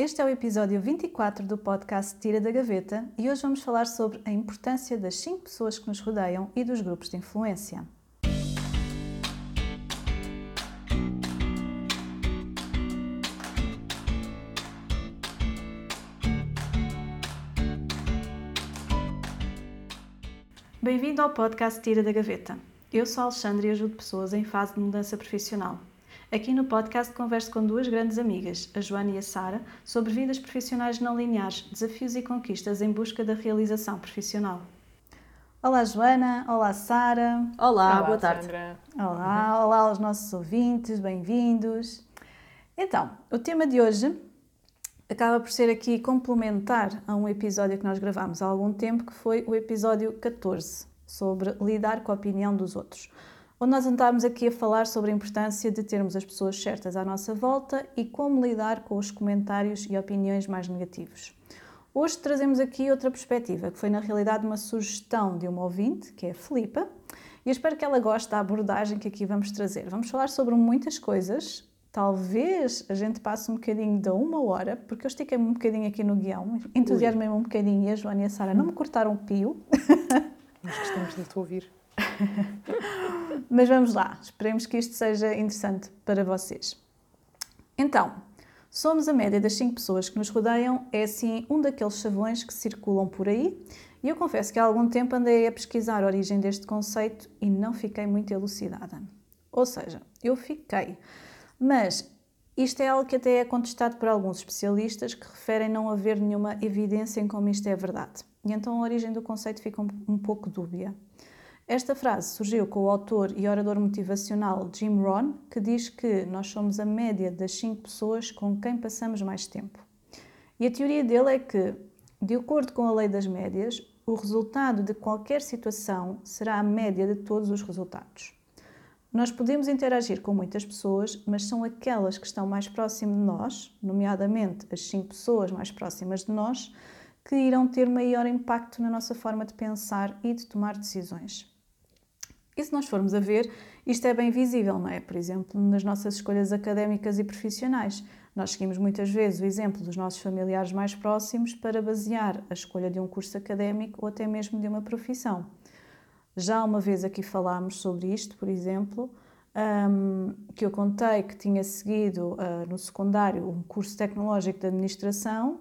Este é o episódio 24 do podcast Tira da Gaveta e hoje vamos falar sobre a importância das 5 pessoas que nos rodeiam e dos grupos de influência. Bem-vindo ao podcast Tira da Gaveta. Eu sou a Alexandre e ajudo pessoas em fase de mudança profissional. Aqui no podcast converso com duas grandes amigas, a Joana e a Sara, sobre vidas profissionais não lineares, desafios e conquistas em busca da realização profissional. Olá Joana, olá Sara. Olá, olá, boa tarde. Sandra. Olá, olá aos nossos ouvintes, bem-vindos. Então, o tema de hoje acaba por ser aqui complementar a um episódio que nós gravámos há algum tempo, que foi o episódio 14, sobre lidar com a opinião dos outros onde nós andámos aqui a falar sobre a importância de termos as pessoas certas à nossa volta e como lidar com os comentários e opiniões mais negativos. Hoje trazemos aqui outra perspectiva, que foi na realidade uma sugestão de uma ouvinte, que é a Filipa, e eu espero que ela goste da abordagem que aqui vamos trazer. Vamos falar sobre muitas coisas, talvez a gente passe um bocadinho de uma hora, porque eu estiquei-me um bocadinho aqui no guião, entusiasmei-me um bocadinho e a Joana e a Sara não me cortaram o pio. Nós gostamos de te ouvir. Mas vamos lá, esperemos que isto seja interessante para vocês. Então, somos a média das 5 pessoas que nos rodeiam, é assim um daqueles chavões que circulam por aí, e eu confesso que há algum tempo andei a pesquisar a origem deste conceito e não fiquei muito elucidada. Ou seja, eu fiquei, mas isto é algo que até é contestado por alguns especialistas que referem não haver nenhuma evidência em como isto é verdade. E então a origem do conceito fica um, um pouco dúbia. Esta frase surgiu com o autor e orador motivacional Jim Rohn, que diz que nós somos a média das cinco pessoas com quem passamos mais tempo. E a teoria dele é que, de acordo com a lei das médias, o resultado de qualquer situação será a média de todos os resultados. Nós podemos interagir com muitas pessoas, mas são aquelas que estão mais próximas de nós, nomeadamente as cinco pessoas mais próximas de nós, que irão ter maior impacto na nossa forma de pensar e de tomar decisões. E se nós formos a ver, isto é bem visível, não é? Por exemplo, nas nossas escolhas académicas e profissionais. Nós seguimos muitas vezes o exemplo dos nossos familiares mais próximos para basear a escolha de um curso académico ou até mesmo de uma profissão. Já uma vez aqui falámos sobre isto, por exemplo, um, que eu contei que tinha seguido uh, no secundário um curso tecnológico de administração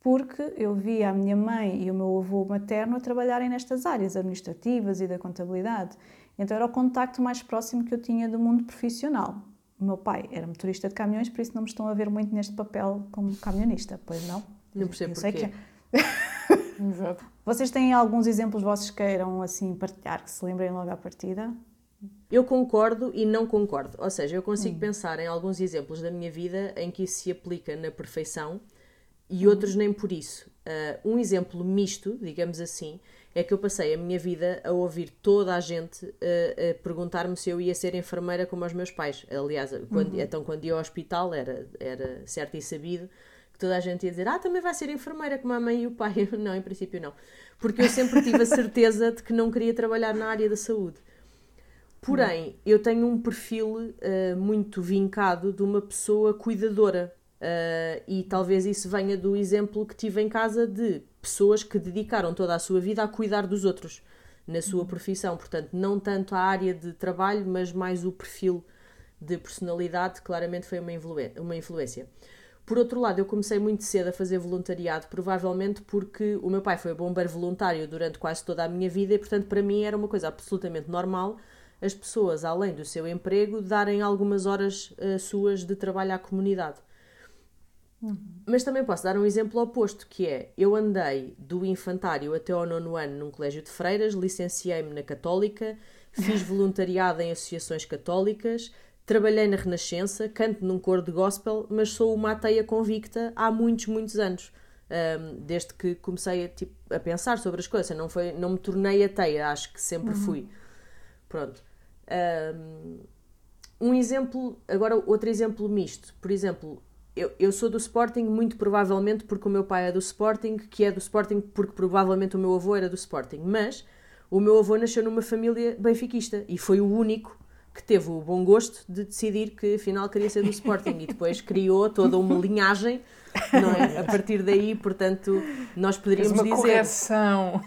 porque eu via a minha mãe e o meu avô materno a trabalharem nestas áreas administrativas e da contabilidade. Então era o contacto mais próximo que eu tinha do mundo profissional. O meu pai era motorista de caminhões, por isso não me estão a ver muito neste papel como camionista, pois não? Não percebo eu sei porquê. que é. Exato. Vocês têm alguns exemplos vossos que queiram assim partilhar, que se lembrem logo à partida? Eu concordo e não concordo. Ou seja, eu consigo hum. pensar em alguns exemplos da minha vida em que isso se aplica na perfeição e hum. outros nem por isso. Uh, um exemplo misto, digamos assim, é que eu passei a minha vida a ouvir toda a gente uh, a perguntar-me se eu ia ser enfermeira como os meus pais. Aliás, quando, uhum. então quando ia ao hospital era, era certo e sabido que toda a gente ia dizer ah, também vai ser enfermeira como a mãe e o pai. não, em princípio não. Porque eu sempre tive a certeza de que não queria trabalhar na área da saúde. Porém, eu tenho um perfil uh, muito vincado de uma pessoa cuidadora. Uh, e talvez isso venha do exemplo que tive em casa de pessoas que dedicaram toda a sua vida a cuidar dos outros na sua profissão. Portanto, não tanto a área de trabalho, mas mais o perfil de personalidade, claramente foi uma, uma influência. Por outro lado, eu comecei muito cedo a fazer voluntariado, provavelmente porque o meu pai foi bombeiro voluntário durante quase toda a minha vida e, portanto, para mim era uma coisa absolutamente normal as pessoas, além do seu emprego, darem algumas horas uh, suas de trabalho à comunidade. Uhum. Mas também posso dar um exemplo oposto, que é, eu andei do infantário até ao nono ano num colégio de freiras, licenciei-me na Católica, fiz voluntariado em associações católicas, trabalhei na Renascença, canto num coro de gospel, mas sou uma ateia convicta há muitos, muitos anos. Um, desde que comecei a, tipo, a, pensar sobre as coisas, não, foi, não me tornei ateia, acho que sempre uhum. fui. Pronto. Um, um exemplo, agora outro exemplo misto. Por exemplo, eu, eu sou do Sporting muito provavelmente porque o meu pai é do Sporting, que é do Sporting porque provavelmente o meu avô era do Sporting. Mas o meu avô nasceu numa família benfiquista e foi o único que teve o bom gosto de decidir que afinal queria ser do Sporting e depois criou toda uma linhagem, não é? A partir daí, portanto, nós poderíamos Fez uma dizer. correção.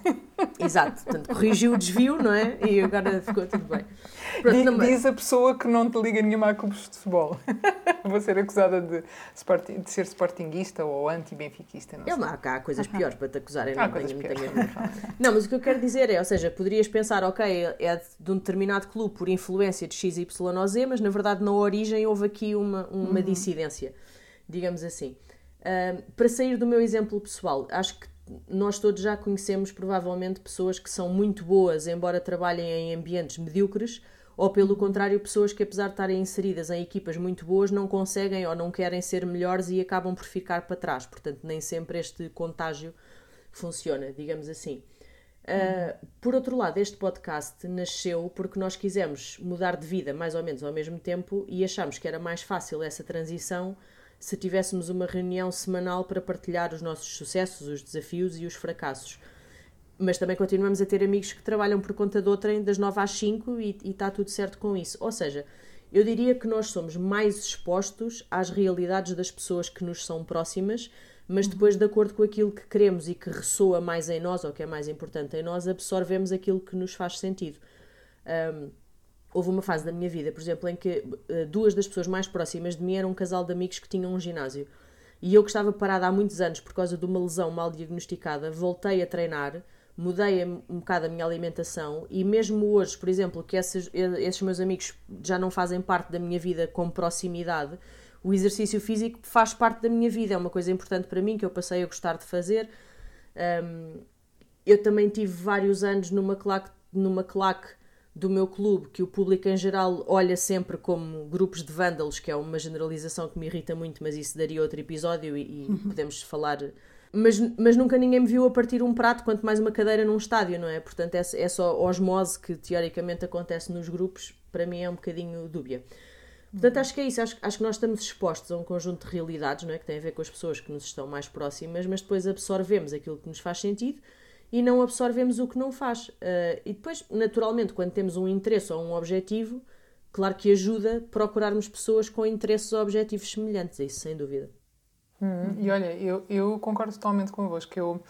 Exato, portanto, corrigiu o desvio, não é? E agora ficou tudo bem. Mas- Diz a pessoa que não te liga nenhuma a clubes de futebol. Vou ser acusada de, de ser sportinguista ou anti-benfiquista. Não É uma, há coisas piores para te acusarem, não tenho, tenho- Não, mas o que eu quero dizer é, ou seja, poderias pensar, ok, é de um determinado clube por influência de X, Y ou Z, mas na verdade na origem houve aqui uma, uma Uhum. dissidência, digamos assim. Ahm, para sair do meu exemplo pessoal, acho que nós todos já conhecemos provavelmente pessoas que são muito boas, embora trabalhem em ambientes medíocres, ou pelo contrário, pessoas que apesar de estarem inseridas em equipas muito boas não conseguem ou não querem ser melhores e acabam por ficar para trás. Portanto, nem sempre este contágio funciona, digamos assim. Uh, por outro lado, este podcast nasceu porque nós quisemos mudar de vida mais ou menos ao mesmo tempo e achámos que era mais fácil essa transição se tivéssemos uma reunião semanal para partilhar os nossos sucessos, os desafios e os fracassos. Mas também continuamos a ter amigos que trabalham por conta de outrem das 9 às 5 e, está tudo certo com isso. Ou seja, eu diria que nós somos mais expostos às realidades das pessoas que nos são próximas, mas depois, de acordo com aquilo que queremos e que ressoa mais em nós, ou que é mais importante em nós, absorvemos aquilo que nos faz sentido. Um, houve uma fase da minha vida, por exemplo, em que uh, duas das pessoas mais próximas de mim eram um casal de amigos que tinham um ginásio. E eu que estava parada há muitos anos por causa de uma lesão mal diagnosticada, voltei a treinar, mudei um bocado a minha alimentação e mesmo hoje, por exemplo, que esses, esses meus amigos já não fazem parte da minha vida com proximidade, o exercício físico faz parte da minha vida, é uma coisa importante para mim que eu passei a gostar de fazer. Um, eu também tive vários anos numa claque, numa claque do meu clube que o público em geral olha sempre como grupos de vândalos, que é uma generalização que me irrita muito, mas isso daria outro episódio e, e podemos falar. Mas, mas nunca ninguém me viu a partir um prato, quanto mais uma cadeira num estádio, não é? Portanto, é, é só osmose que teoricamente acontece nos grupos, para mim é um bocadinho dúbia. Portanto, acho que é isso. Acho, acho que nós estamos expostos a um conjunto de realidades, não é? Que tem a ver com as pessoas que nos estão mais próximas, mas depois absorvemos aquilo que nos faz sentido e não absorvemos o que não faz. Uh, e depois, naturalmente, quando temos um interesse ou um objetivo, claro que ajuda procurarmos pessoas com interesses ou objetivos semelhantes, isso sem dúvida. Hum, e olha, eu, eu concordo totalmente convosco. Eu,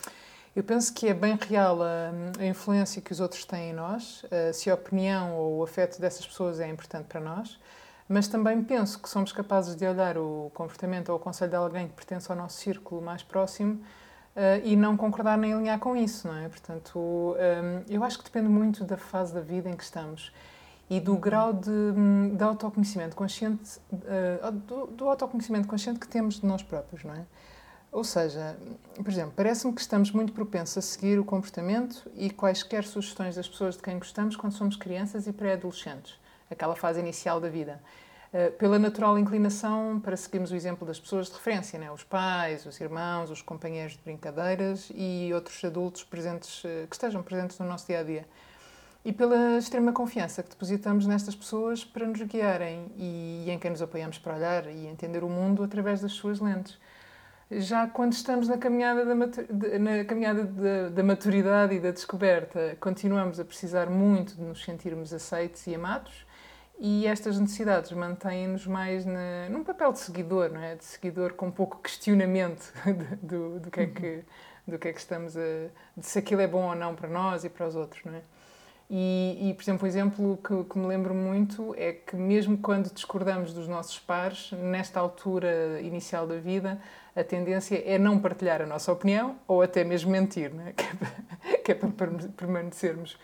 eu penso que é bem real a, a influência que os outros têm em nós, uh, se a opinião ou o afeto dessas pessoas é importante para nós, mas também penso que somos capazes de olhar o comportamento ou o conselho de alguém que pertence ao nosso círculo mais próximo Uh, e não concordar nem alinhar com isso, não é? Portanto, um, eu acho que depende muito da fase da vida em que estamos e do grau de, de autoconhecimento consciente, uh, do, do, autoconhecimento consciente que temos de nós próprios, não é? Ou seja, por exemplo, parece-me que estamos muito propensos a seguir o comportamento e quaisquer sugestões das pessoas de quem gostamos quando somos crianças e pré-adolescentes, aquela fase inicial da vida. Uh, pela natural inclinação para seguirmos o exemplo das pessoas de referência, né? os pais, os irmãos, os companheiros de brincadeiras e outros adultos presentes, uh, que estejam presentes no nosso dia a dia. E pela extrema confiança que depositamos nestas pessoas para nos guiarem e, em quem nos apoiamos para olhar e entender o mundo através das suas lentes. Já quando estamos na caminhada da, na caminhada da, da maturidade e da descoberta, continuamos a precisar muito de nos sentirmos aceitos e amados e estas necessidades mantêm-nos mais na, num papel de seguidor, não é? De seguidor com pouco questionamento do, do, que, é que, do que é que estamos a... de se aquilo é bom ou não para nós e para os outros, não é? E, e por exemplo, um exemplo que, que, me lembro muito é que mesmo quando discordamos dos nossos pares, nesta altura inicial da vida, a tendência é não partilhar a nossa opinião ou até mesmo mentir, não é? Que é para, que é para permanecermos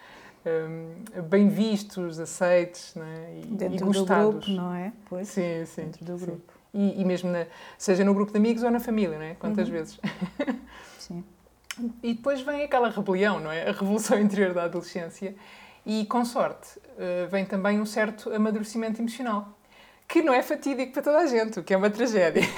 um, bem vistos, aceitos né? e, Dentro e gostados. do grupo, não é? Pois, sim, sim. Dentro do grupo. E, e, mesmo, na, seja no grupo de amigos ou na família, não é? Quantas uhum. vezes? Sim. E depois vem aquela rebelião, não é? A revolução interior da adolescência. E, com sorte, vem também um certo amadurecimento emocional. Que não é fatídico para toda a gente, o que é uma tragédia.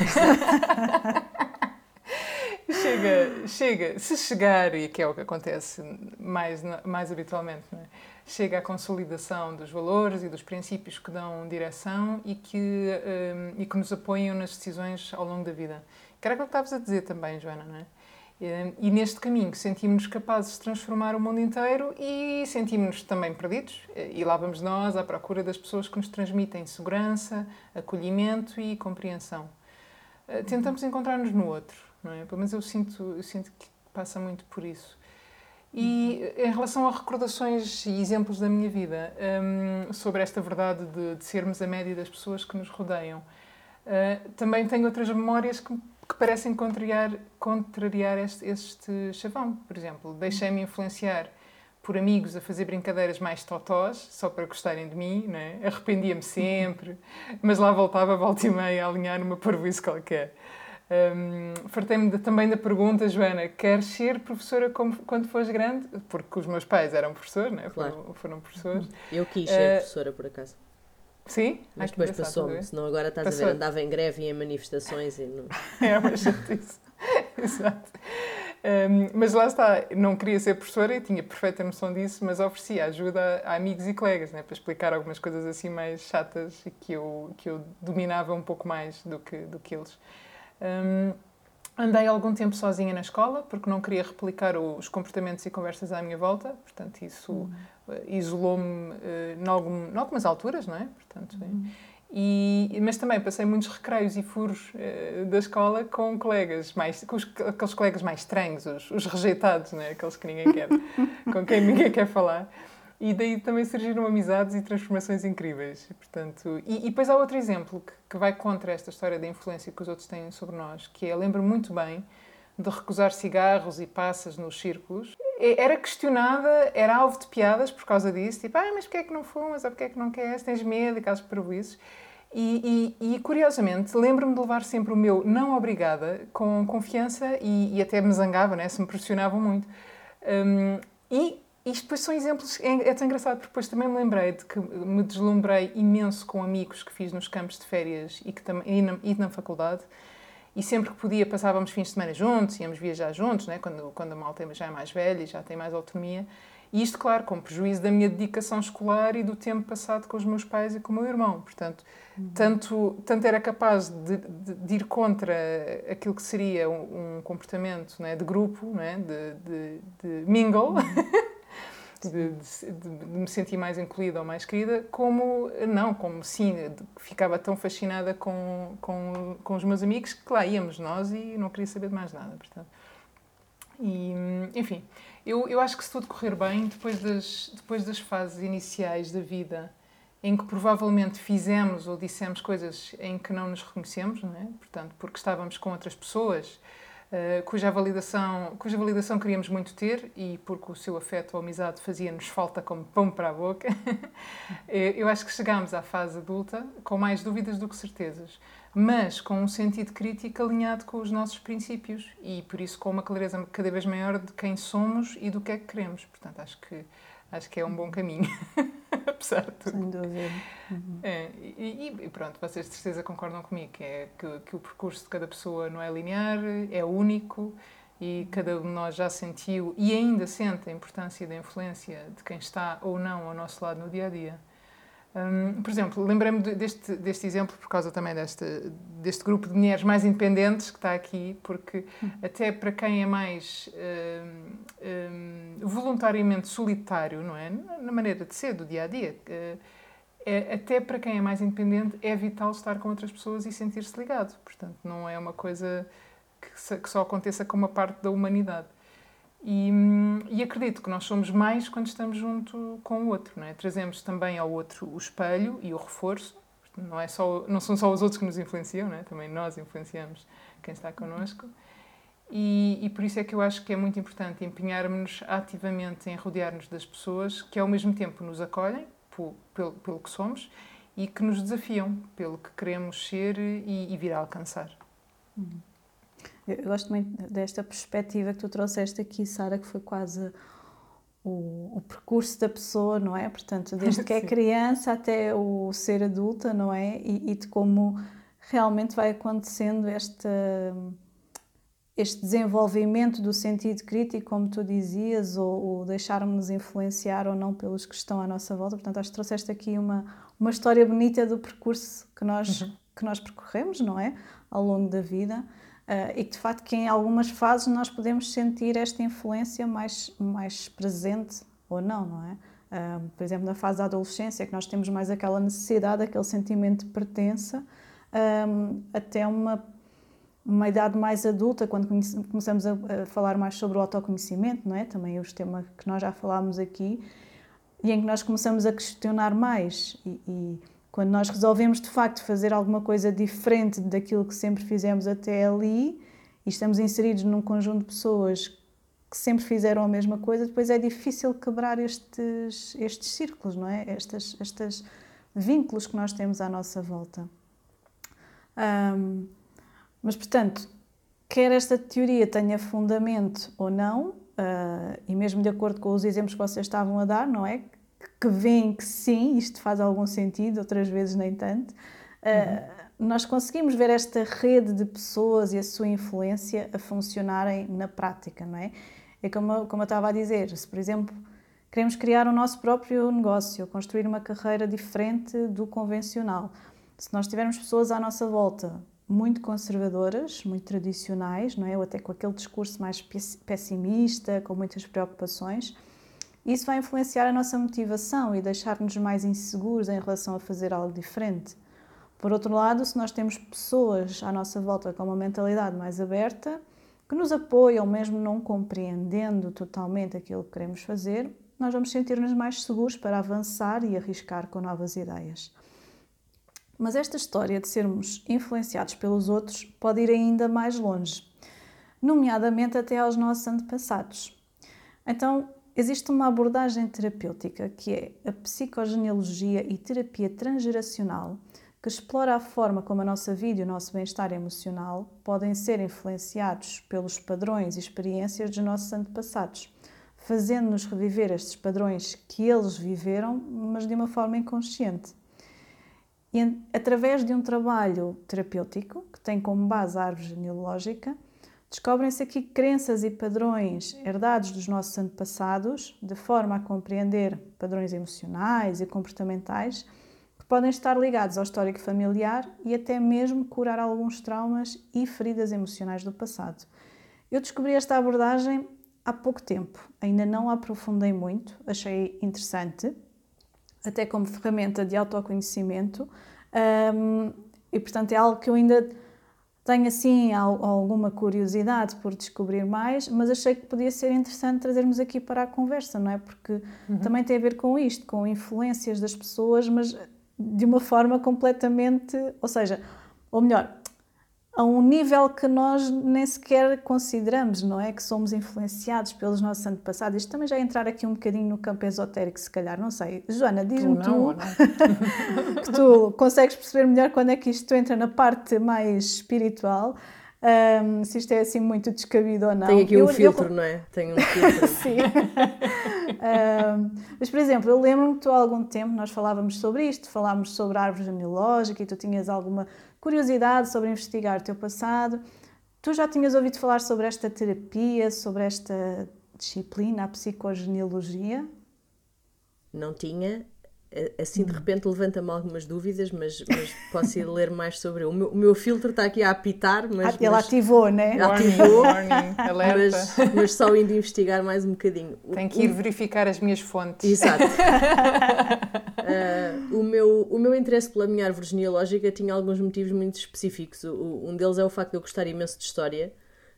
chega, chega, se chegar, e que é o que acontece mais, mais habitualmente, é? chega à consolidação dos valores e dos princípios que dão direção e que, um, e que nos apoiam nas decisões ao longo da vida. Que era aquilo que estavas a dizer também, Joana, não é? Eh, e neste caminho sentimos-nos capazes de transformar o mundo inteiro e sentimos-nos também perdidos. Eh, e lá vamos nós à procura das pessoas que nos transmitem segurança, acolhimento e compreensão. Eh, tentamos encontrar-nos no outro, não é? Pelo menos eu sinto, eu sinto que passa muito por isso. E em relação a recordações e exemplos da minha vida um, sobre esta verdade de, de, sermos a média das pessoas que nos rodeiam, uh, também tenho outras memórias que que parecem contrariar, contrariar este, este chavão. Por exemplo, deixei-me influenciar por amigos a fazer brincadeiras mais totós, só para gostarem de mim, né? arrependia-me sempre, mas lá voltava volta e meia a alinhar uma parvoíce qualquer. Um, Fartei-me também da pergunta, Joana, queres ser professora como, quando fores grande? Porque os meus pais eram professores, né? Claro. foram, foram professores. Eu quis ser uh, professora, por acaso. Sim? Mas depois passou-me, senão agora estás Passou. a ver, andava em greve e em manifestações e não... É uma chatice. Exato. Um, mas lá está, não queria ser professora e tinha perfeita noção disso, mas oferecia ajuda a amigos e colegas, né, para explicar algumas coisas assim mais chatas e que eu, que eu dominava um pouco mais do que, do que eles. Um, andei algum tempo sozinha na escola, porque não queria replicar os comportamentos e conversas à minha volta, portanto, isso uhum. Isolou-me uh, em, algum, em algumas alturas, não é? Portanto, uhum. e, mas também passei muitos recreios e furos uh, da escola com colegas, mais, com os, aqueles colegas mais estranhos, os, os rejeitados, não é? aqueles que ninguém quer, com quem ninguém quer falar. E daí também surgiram amizades e transformações incríveis. Portanto, e, e depois há outro exemplo que, que vai contra esta história da influência que os outros têm sobre nós, que é, lembro muito bem de recusar cigarros e passas nos círculos. Era questionada, era alvo de piadas por causa disso, tipo, ah, mas porquê é que não fumas, ou porquê é que não queres, tens medo, e casos prejuízos. E, e, e, curiosamente, lembro-me de levar sempre o meu não obrigada com confiança e, e até me zangava, né, se me pressionavam muito. Um, e isto depois são exemplos, é, é tão engraçado, porque depois também me lembrei de que me deslumbrei imenso com amigos que fiz nos campos de férias e, que e, na, e na faculdade. E sempre que podia passávamos fins de semana juntos, íamos viajar juntos, né? quando, quando a malta já é mais velha e já tem mais autonomia. E isto, claro, com prejuízo da minha dedicação escolar e do tempo passado com os meus pais e com o meu irmão. Portanto, uhum. tanto, tanto era capaz de, de, de, ir contra aquilo que seria um, um comportamento né, de grupo, né, de, de, de mingle, uhum. de, de, de, me sentir mais incluída ou mais querida, como não, como sim, ficava tão fascinada com, com, com os meus amigos que lá íamos nós e não queria saber de mais nada. Portanto. E, enfim, eu, eu acho que se tudo correr bem, depois das, depois das fases iniciais da vida em que provavelmente fizemos ou dissemos coisas em que não nos reconhecemos, não é? portanto, porque estávamos com outras pessoas uh, cuja, validação, cuja validação queríamos muito ter e porque o seu afeto ou amizade fazia-nos falta como pão para a boca, eh, eu acho que chegámos à fase adulta com mais dúvidas do que certezas, mas com um sentido crítico alinhado com os nossos princípios e por isso com uma clareza cada vez maior de quem somos e do que é que queremos. Portanto, acho que acho que é um bom caminho, apesar de tudo. Sem dúvida. Uhum. É, e, e, pronto, vocês de certeza concordam comigo que, é, que, que, o percurso de cada pessoa não é linear, é único e cada um de nós já sentiu e ainda sente a importância da influência de quem está ou não ao nosso lado no dia a dia. Um, por exemplo, lembrei-me deste, deste exemplo por causa também deste, deste grupo de mulheres mais independentes que está aqui, porque hum. até para quem é mais um, um, voluntariamente solitário, não é? Na maneira de ser do dia a dia, é, até para quem é mais independente, é vital estar com outras pessoas e sentir-se ligado. Portanto, não é uma coisa que, que só aconteça com uma parte da humanidade. E, e, acredito que nós somos mais quando estamos junto com o outro, não é? Trazemos também ao outro o espelho e o reforço. Não, é só, não são só os outros que nos influenciam, é? também nós influenciamos quem está connosco. E, e por isso é que eu acho que é muito importante empenharmos-nos ativamente em rodear-nos das pessoas que ao mesmo tempo nos acolhem pelo, pelo, pelo que somos e que nos desafiam pelo que queremos ser e, e vir a alcançar. Uhum. Eu gosto muito desta perspectiva que tu trouxeste aqui, Sara, que foi quase o, o, percurso da pessoa, não é? Portanto, desde que é criança até o ser adulta, não é? E, e de como realmente vai acontecendo esta, este desenvolvimento do sentido crítico, como tu dizias, ou, ou deixarmos influenciar ou não pelos que estão à nossa volta. Portanto, acho que trouxeste aqui uma, uma história bonita do percurso que nós, uhum. que nós percorremos, não é? Ao longo da vida. Uh, e que de facto que em algumas fases nós podemos sentir esta influência mais, mais presente ou não, não é? Uh, por exemplo, na fase da adolescência, que nós temos mais aquela necessidade, aquele sentimento de pertença, um, até uma, uma idade mais adulta, quando começamos a, a, falar mais sobre o autoconhecimento, não é? Também é o tema que nós já falámos aqui, e em que nós começamos a questionar mais e, e quando nós resolvemos de facto fazer alguma coisa diferente daquilo que sempre fizemos até ali e estamos inseridos num conjunto de pessoas que sempre fizeram a mesma coisa, depois é difícil quebrar estes, estes círculos, não é? Estes, estes vínculos que nós temos à nossa volta. Um, mas, portanto, quer esta teoria tenha fundamento ou não, uh, e mesmo de acordo com os exemplos que vocês estavam a dar, não é? Que veem que sim, isto faz algum sentido, outras vezes nem tanto. Uhum. Uh, nós conseguimos ver esta rede de pessoas e a sua influência a funcionarem na prática, não é? É como, como eu estava a dizer, se por exemplo queremos criar o nosso próprio negócio, construir uma carreira diferente do convencional, se nós tivermos pessoas à nossa volta muito conservadoras, muito tradicionais, não é? Ou até com aquele discurso mais pessimista, com muitas preocupações, isso vai influenciar a nossa motivação e deixar-nos mais inseguros em relação a fazer algo diferente. Por outro lado, se nós temos pessoas à nossa volta com uma mentalidade mais aberta, que nos apoiam, mesmo não compreendendo totalmente aquilo que queremos fazer, nós vamos sentir-nos mais seguros para avançar e arriscar com novas ideias. Mas esta história de sermos influenciados pelos outros pode ir ainda mais longe, nomeadamente até aos nossos antepassados. Então, Existe uma abordagem terapêutica que é a psicogenealogia e terapia transgeracional, que explora a forma como a nossa vida e o nosso bem-estar emocional podem ser influenciados pelos padrões e experiências dos nossos antepassados, fazendo-nos reviver estes padrões que eles viveram, mas de uma forma inconsciente. E através de um trabalho terapêutico, que tem como base a árvore genealógica, Descobrem-se aqui crenças e padrões herdados dos nossos antepassados, de forma a compreender padrões emocionais e comportamentais que podem estar ligados ao histórico familiar e até mesmo curar alguns traumas e feridas emocionais do passado. Eu descobri esta abordagem há pouco tempo, ainda não a aprofundei muito, achei interessante, até como ferramenta de autoconhecimento, um, e portanto é algo que eu ainda tenho assim alguma curiosidade por descobrir mais, mas achei que podia ser interessante trazermos aqui para a conversa, não é? Porque uhum. também tem a ver com isto, com influências das pessoas, mas de uma forma completamente, ou seja, ou melhor, a um nível que nós nem sequer consideramos, não é? Que somos influenciados pelos nossos antepassados. Isto também já é entrar aqui um bocadinho no campo esotérico, se calhar, não sei. Joana, diz-me tu, não, tu que tu consegues perceber melhor quando é que isto entra na parte mais espiritual. Um, se isto é assim muito descabido ou não. Tem aqui um eu, filtro, eu... não é? Tem um filtro. Sim. um, mas, por exemplo, eu lembro-me que tu há algum tempo nós falávamos sobre isto, falámos sobre a árvore genealógica e tu tinhas alguma curiosidade sobre investigar o teu passado. Tu já tinhas ouvido falar sobre esta terapia, sobre esta disciplina, a psicogenealogia? Não tinha. Assim de repente levanta-me algumas dúvidas, mas, mas posso ir ler mais sobre o meu, o meu filtro está aqui a apitar, mas. Ah, ele mas, ativou, né? Ativou, warning, warning, mas, mas, só indo investigar mais um bocadinho. Tenho que ir verificar as minhas fontes. Exato. uh, o, meu, o meu interesse pela minha árvore genealógica tinha alguns motivos muito específicos. O, um deles é o facto de eu gostar imenso de história.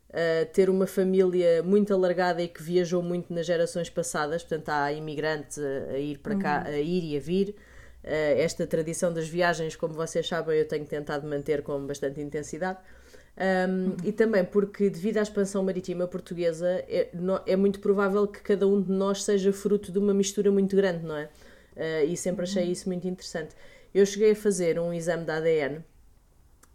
Uh, ter uma família muito alargada e que viajou muito nas gerações passadas, portanto há imigrantes a, a ir para cá, uhum. a ir e a vir. Uh, esta tradição das viagens, como vocês sabem, eu tenho tentado manter com bastante intensidade. Um, uhum. E também porque, devido à expansão marítima portuguesa, é, é, muito provável que cada um de nós seja fruto de uma mistura muito grande, não é? Uh, e sempre achei uhum. isso muito interessante. Eu cheguei a fazer um exame de ADN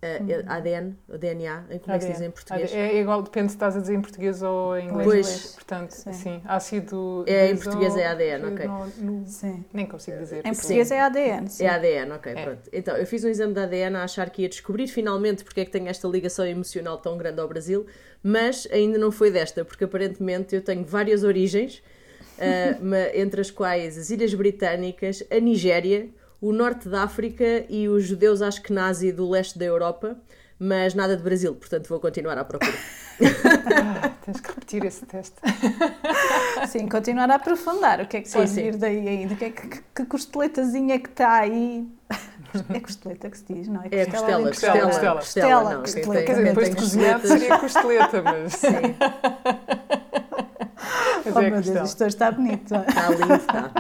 Uh, ADN, o DNA, como é que se diz em português? É igual, depende se estás a dizer em português ou em inglês. Pois. Portanto, sim, sim ácido. É, em português é ADN, ok. No, no, sim. Nem consigo dizer. Em português sim. é ADN, sim. É ADN, ok, é. pronto. Então, eu fiz um exame de ADN a achar que ia descobrir finalmente porque é que tenho esta ligação emocional tão grande ao Brasil, mas ainda não foi desta, porque aparentemente eu tenho várias origens, uh, entre as quais as Ilhas Britânicas, a Nigéria o norte da África e os judeus Ashkenazi do leste da Europa, mas nada de Brasil, portanto vou continuar à procura. Ah, tens que repetir esse teste. Sim, continuar a aprofundar. O que é que Sim, pode sim. vir daí ainda? Que, é que, que, que costeletazinha é que está aí? É costeleta que se diz, não é? É costela, ali, costela, costela. costela, não, Costela, costela. Quer dizer, depois de costeletas- seria costeleta, mas, Sim, mas Oh é meu Deus, isto hoje está bonito. está lindo, está.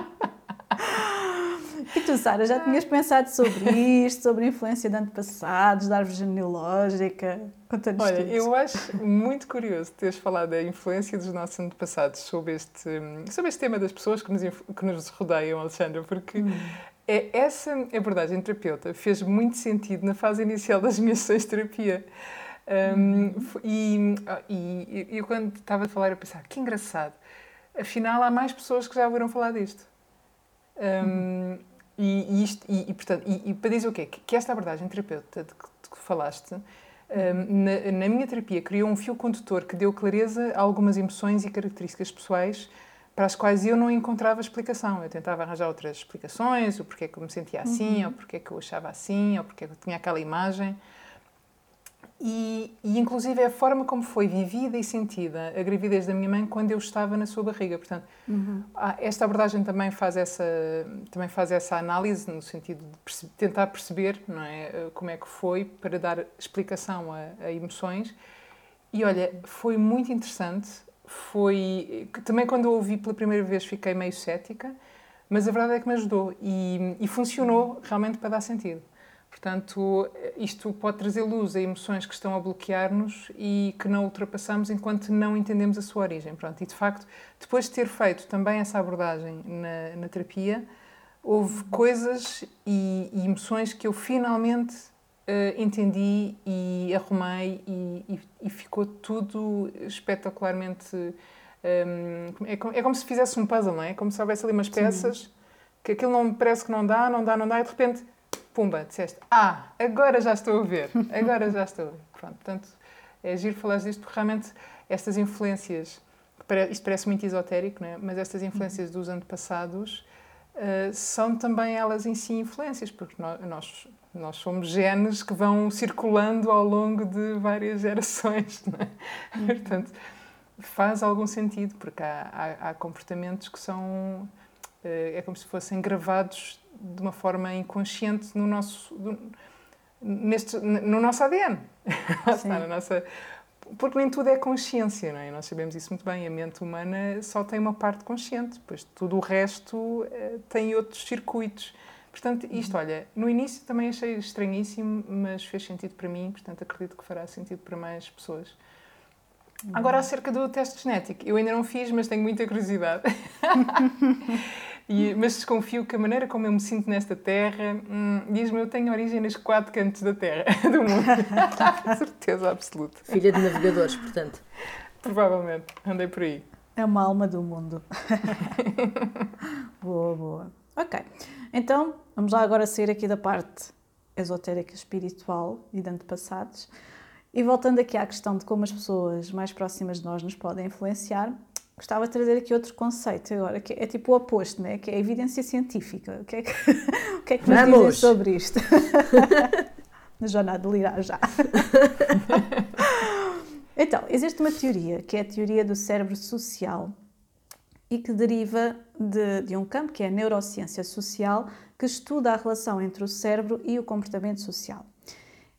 E tu, Sara, já tinhas pensado sobre isto, sobre a influência de antepassados, da árvore genealógica? Conta-nos Olha, tudo. eu acho muito curioso teres falado da influência dos nossos antepassados sobre este, sobre este tema das pessoas que nos, que nos rodeiam, Alexandra, porque é, essa abordagem terapeuta fez muito sentido na fase inicial das minhas sessões de terapia. Um, e, ah, e, e eu, quando estava a falar, eu pensava, que engraçado. Afinal, há mais pessoas que já ouviram falar disto. Um, e, e isto, e, e, portanto, e, para dizer o quê? Que, que esta abordagem terapeuta de que, de que falaste, um, na, na minha terapia, criou um fio condutor que deu clareza a algumas emoções e características pessoais para as quais eu não encontrava explicação. Eu tentava arranjar outras explicações, o porquê é que eu me sentia assim, ou porquê é que eu achava assim, ou porquê é que eu tinha aquela imagem. E, e, inclusive, é a forma como foi vivida e sentida a gravidez da minha mãe quando eu estava na sua barriga. Portanto, ah, esta abordagem também faz essa também faz essa análise no sentido de perce- tentar perceber não é eh, como é que foi para dar explicação a, a emoções. E olha foi muito interessante foi também quando eu ouvi pela primeira vez fiquei meio cética mas a verdade é que me ajudou e, e funcionou realmente para dar sentido Portanto, isto pode trazer luz a emoções que estão a bloquear-nos e que não ultrapassamos enquanto não entendemos a sua origem. Pronto, e de facto, depois de ter feito também essa abordagem na, na terapia, houve coisas e, e emoções que eu finalmente eh, entendi e arrumei e, e- e ficou tudo espetacularmente. hum, é, como, é como se fizesse um puzzle, não é? Como se houvesse ali umas peças que aquilo não parece que não dá, não dá, não dá, e de repente, pumba, disseste, ah, agora já estou a ver, agora já estou a ver. Pronto, portanto, é giro falar disto, porque realmente estas influências, isto parece muito esotérico, não é? mas estas influências dos antepassados eh, são também elas em si influências, porque nó- nós, nós somos genes que vão circulando ao longo de várias gerações, não é? Portanto, faz algum sentido, porque há, há- há comportamentos que são. eh, é como se fossem gravados de uma forma inconsciente no nosso. do- neste, no nosso ADN. Está, na nossa. Porque nem tudo é consciência, não é? Nós sabemos isso muito bem. A mente humana só tem uma parte consciente, pois tudo o resto eh, tem outros circuitos. Portanto, isto, olha, no início também achei estranhíssimo, mas fez sentido para mim, portanto acredito que fará sentido para mais pessoas. Agora, acerca do teste genético, eu ainda não fiz, mas tenho muita curiosidade. E- mas desconfio que a maneira como eu me sinto nesta terra hum, diz-me eu tenho origem nos quatro cantos da terra, do mundo. Certeza absoluta. Filha de navegadores, portanto. Provavelmente. Andei por aí. É uma alma do mundo. boa, boa. Ok. Então, vamos lá agora sair aqui da parte esotérica espiritual e de antepassados. E voltando aqui à questão de como as pessoas mais próximas de nós nos podem influenciar, gostava de trazer aqui outro conceito agora, que é tipo o oposto, né? que é a evidência científica. O que é que, o que, é que nos dizem Vamos! sobre isto? Na jornada de lirar já. Então, existe uma teoria, que é a teoria do cérebro social, e que deriva de, de um campo que é a neurociência social, que estuda a relação entre o cérebro e o comportamento social.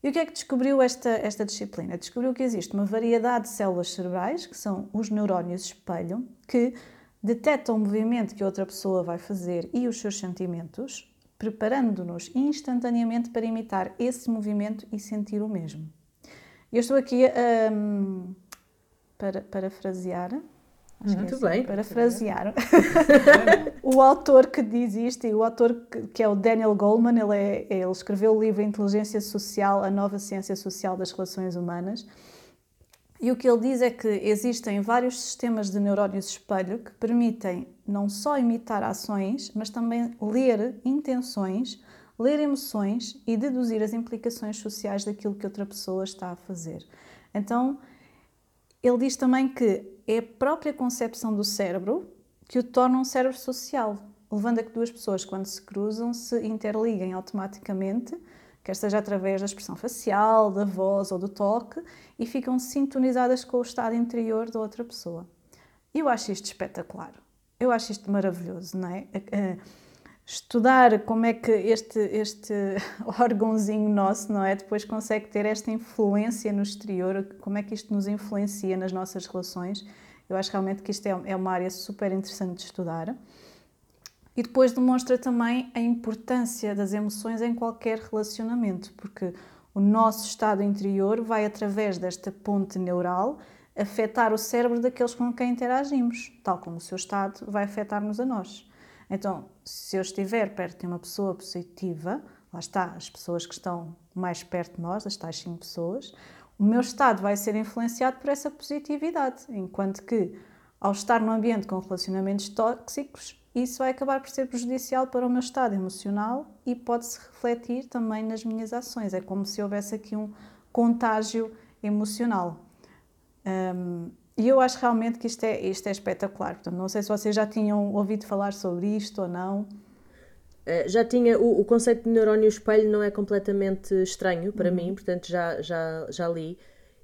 E o que é que descobriu esta, esta disciplina? Descobriu que existe uma variedade de células cerebrais, que são os neurónios espelho, que detectam o movimento que outra pessoa vai fazer e os seus sentimentos, preparando-nos instantaneamente para imitar esse movimento e sentir o mesmo. Eu estou aqui a um, para, parafrasear. Acho que é Muito assim, bem. Parafrasear. o autor que diz isto, e o autor que, que é o Daniel Goleman, ele, é, ele escreveu o livro Inteligência Social, a nova ciência social das relações humanas. E o que ele diz é que existem vários sistemas de neurónios espelho que permitem não só imitar ações, mas também ler intenções, ler emoções e deduzir as implicações sociais daquilo que outra pessoa está a fazer. Então, ele diz também que é a própria concepção do cérebro que o torna um cérebro social, levando a que duas pessoas, quando se cruzam, se interliguem automaticamente, quer seja através da expressão facial, da voz ou do toque, e ficam sintonizadas com o estado interior da outra pessoa. Eu acho isto espetacular. Eu acho isto maravilhoso, não é? Estudar como é que este, este órgãozinho nosso, não é? Depois consegue ter esta influência no exterior, como é que isto nos influencia nas nossas relações. Eu acho realmente que isto é, é uma área super interessante de estudar. E depois demonstra também a importância das emoções em qualquer relacionamento, porque o nosso estado interior vai, através desta ponte neural, afetar o cérebro daqueles com quem interagimos, tal como o seu estado vai afetar-nos a nós. Então, se eu estiver perto de uma pessoa positiva, lá está, as pessoas que estão mais perto de nós, as tais 5 pessoas, o meu estado vai ser influenciado por essa positividade, enquanto que, ao estar num ambiente com relacionamentos tóxicos, isso vai acabar por ser prejudicial para o meu estado emocional e pode-se refletir também nas minhas ações. É como se houvesse aqui um contágio emocional. Um, e eu acho realmente que isto é, isto é espetacular. Portanto, não sei se vocês já tinham ouvido falar sobre isto ou não. Uh, já tinha, o, o, conceito de neurónio espelho não é completamente estranho para uhum. mim, portanto já, já, já li.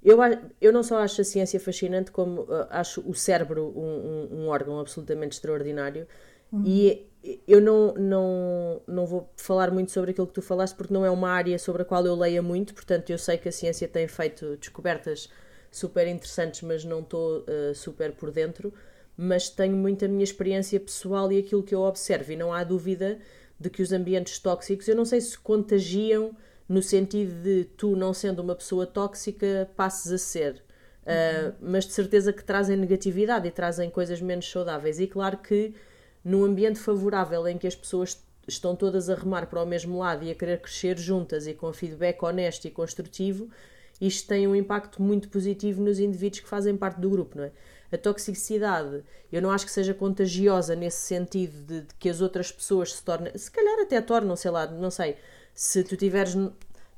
Eu, eu não só acho a ciência fascinante, como uh, acho o cérebro um, um, um órgão absolutamente extraordinário. Uhum. E eu não, não, não vou falar muito sobre aquilo que tu falaste, porque não é uma área sobre a qual eu leia muito, portanto, eu sei que a ciência tem feito descobertas super interessantes, mas não estou uh, super por dentro. Mas tenho muito a minha experiência pessoal e aquilo que eu observo, e não há dúvida de que os ambientes tóxicos, eu não sei se contagiam no sentido de tu, não sendo uma pessoa tóxica, passes a ser. Uh, uhum. mas de certeza que trazem negatividade e trazem coisas menos saudáveis. E claro que num ambiente favorável em que as pessoas estão todas a remar para o mesmo lado e a querer crescer juntas e com feedback honesto e construtivo, isto tem um impacto muito positivo nos indivíduos que fazem parte do grupo, não é? A toxicidade, eu não acho que seja contagiosa nesse sentido de, de que as outras pessoas se tornem, se calhar até tornam, sei lá, não sei, se tu tiveres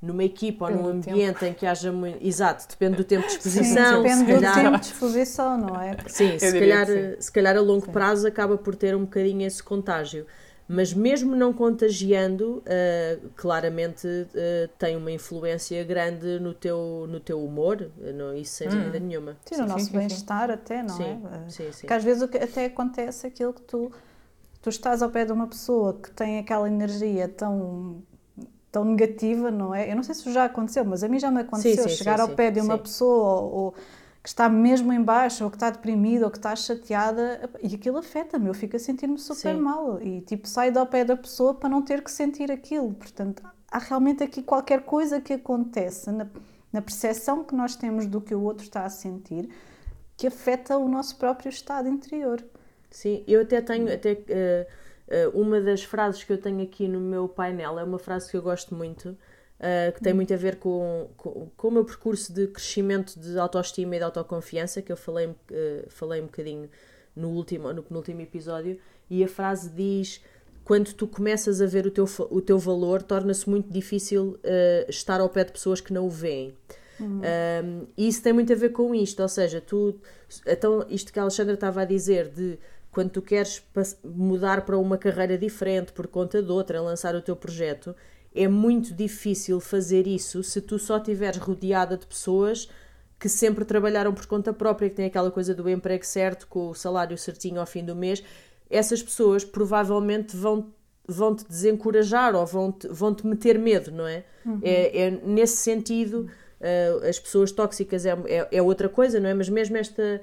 numa equipa ou num ambiente tempo. em que haja muito. Exato, depende do tempo de exposição. Sim, depende calhar... do tempo de exposição, não é? Sim, se calhar, se calhar a longo sim. prazo acaba por ter um bocadinho esse contágio. Mas mesmo não contagiando, uh, claramente uh, tem uma influência grande no teu, no teu humor, não, isso sem hum. dúvida nenhuma. Sim, no nosso bem-estar até, não sim, é? Sim, sim. Porque às vezes até acontece aquilo que tu, tu estás ao pé de uma pessoa que tem aquela energia tão tão negativa, não é? Eu não sei se já aconteceu, mas a mim já me aconteceu sim, sim, chegar sim, ao pé de uma pessoa ou, ou, que está mesmo em baixo, ou que está deprimida, ou que está chateada, e aquilo afeta-me, eu fico a sentir-me super mal e tipo saio ao pé da pessoa para não ter que sentir aquilo. Portanto, há realmente aqui qualquer coisa que acontece na, na percepção que nós temos do que o outro está a sentir que afeta o nosso próprio estado interior. Sim, eu até tenho até uh Uh, uma das frases que eu tenho aqui no meu painel é uma frase que eu gosto muito, uh, que tem muito a ver com, com, com, o meu percurso de crescimento de autoestima e de autoconfiança, que eu falei, uh, falei um bocadinho no último, no penúltimo episódio, e a frase diz: Quando tu começas a ver o teu, o teu valor, torna-se muito difícil estar ao pé de pessoas que não o veem. Uhum. Um, e isso tem muito a ver com isto, ou seja, tu, então, isto que a Alexandra estava a dizer de quando tu queres mudar para uma carreira diferente por conta de outra, lançar o teu projeto, é muito difícil fazer isso se tu só estiveres rodeada de pessoas que sempre trabalharam por conta própria, que têm aquela coisa do emprego certo, com o salário certinho ao fim do mês. Essas pessoas provavelmente vão vão te desencorajar ou vão te, vão -te meter medo, não é? Uhum. é? É nesse sentido, uh, as pessoas tóxicas é, é, é, outra coisa, não é? Mas mesmo esta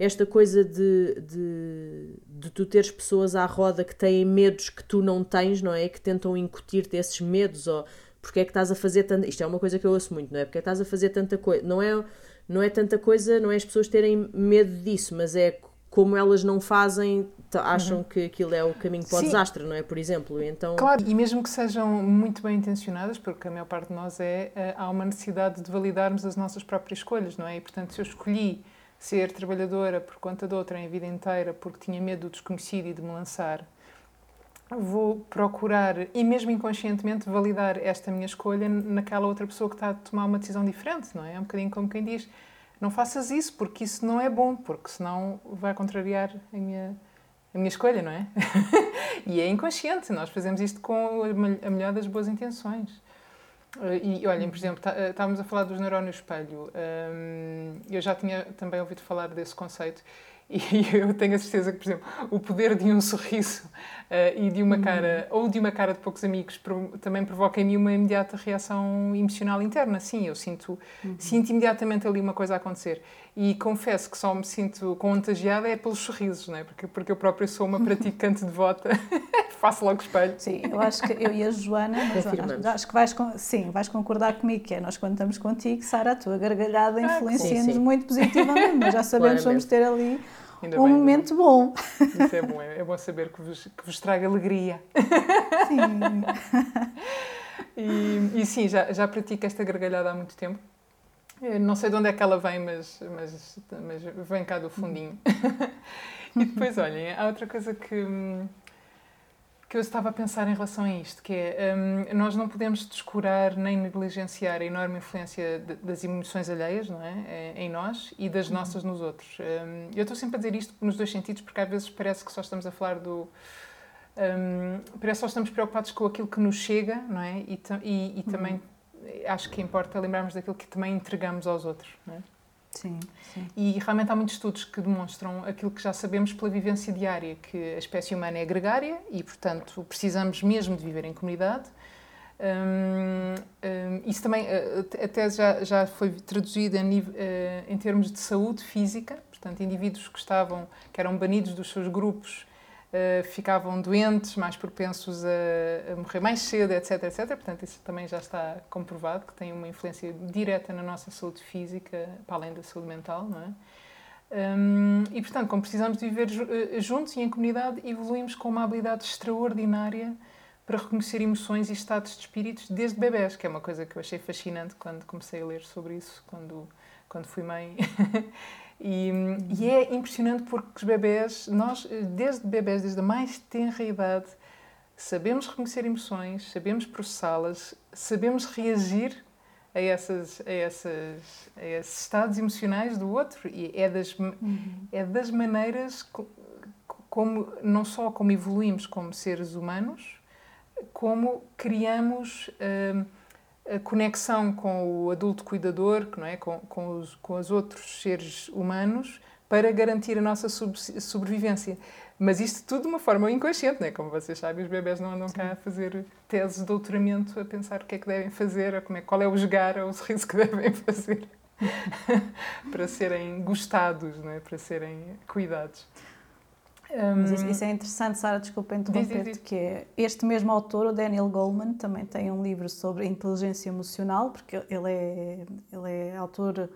esta coisa de, de, de, tu teres pessoas à roda que têm medos que tu não tens, não é? Que tentam incutir-te esses medos, ou porque é que estás a fazer tanta. Isto é uma coisa que eu ouço muito, não é? Porque é que estás a fazer tanta coisa. Não é, não é tanta coisa, não é as pessoas terem medo disso, mas é como elas não fazem, acham uhum. que aquilo é o caminho para o Sim. desastre, não é? Por exemplo, então... Claro, e mesmo que sejam muito bem intencionadas, porque a maior parte de nós é, eh, há uma necessidade de validarmos as nossas próprias escolhas, não é? E, portanto, se eu escolhi ser trabalhadora por conta de outra em vida inteira porque tinha medo do desconhecido e de me lançar, vou procurar, e mesmo inconscientemente, validar esta minha escolha naquela outra pessoa que está a tomar uma decisão diferente, não é? É um bocadinho como quem diz: não faças isso porque isso não é bom, porque senão vai contrariar a minha, a minha escolha, não é? e é inconsciente, nós fazemos isto com a melhor das boas intenções. E olhem, por exemplo, tá, estávamos a falar dos neurónios espelho. Um, eu já tinha também ouvido falar desse conceito e eu tenho a certeza que, por exemplo, o poder de um sorriso uh, e de uma uhum. cara, ou de uma cara de poucos amigos, pro, também provoca em mim uma imediata reação emocional interna. Sim, eu sinto, uhum. sinto imediatamente ali uma coisa a acontecer. E confesso que só me sinto contagiada é pelos sorrisos, não é? Porque, porque eu própria sou uma praticante devota, faço logo espelho. Sim, eu acho que eu e a Joana, acho, acho, que vais, sim, vais concordar comigo, que é nós quando estamos contigo, Sara, a tua gargalhada ah, influencia-nos muito positivamente, mas já sabemos que vamos ter ali Ainda um bem, momento bom. Isso é bom, é, é bom saber que vos, que vos traga alegria. Sim. e, e sim, já, já pratico esta gargalhada há muito tempo. Eu não sei de onde é que ela vem, mas, mas, mas vem cá do fundinho. e depois, olhem, há outra coisa que, que eu estava a pensar em relação a isto, que é, um, nós não podemos descurar nem negligenciar a enorme influência de, das emoções alheias, não é? é em nós e das uhum. nossas nos outros. Um, eu estou sempre a dizer isto nos dois sentidos, porque às vezes parece que só estamos a falar do... Um, parece que só estamos preocupados com aquilo que nos chega, não é? E, e, e também uhum. Acho que importa lembrarmos daquilo que também entregamos aos outros, não é? Sim, sim. E realmente há muitos estudos que demonstram aquilo que já sabemos pela vivência diária, que a espécie humana é gregária e, portanto, precisamos mesmo de viver em comunidade. Um, um, isso também até já, já foi traduzido em, uh, em termos de saúde física, portanto, indivíduos que estavam, que eram banidos dos seus grupos uh, ficavam doentes, mais propensos a, a, morrer mais cedo, etc, etc. Portanto, isso também já está comprovado, que tem uma influência direta na nossa saúde física, para além da saúde mental, não é? Um, e, portanto, como precisamos de viver eh, juntos e em comunidade, evoluímos com uma habilidade extraordinária para reconhecer emoções e estados de espíritos desde bebés, que é uma coisa que eu achei fascinante quando comecei a ler sobre isso, quando, quando fui mãe. E, e, é impressionante porque os bebés, nós, desde bebés, desde a mais tenra idade, sabemos reconhecer emoções, sabemos processá-las, sabemos reagir a, essas, a, essas, a esses estados emocionais do outro. E é das, uhum. é das maneiras como, não só como evoluímos como seres humanos, como criamos. Uh, a conexão com o adulto cuidador, não é? com, com, os, com os outros seres humanos, para garantir a nossa sobrevivência. Mas isto tudo de uma forma inconsciente, não é? como vocês sabem, os bebés não andam Sim. cá a fazer teses de doutoramento, a pensar o que é que devem fazer, ou como é, qual é o jogar ou o sorriso que devem fazer para serem gostados, não é? para serem cuidados. Mas isso, isso, é interessante, Sara, desculpa interromper-te, que é este mesmo autor, o Daniel Goleman, também tem um livro sobre inteligência emocional, porque ele é, ele é autor,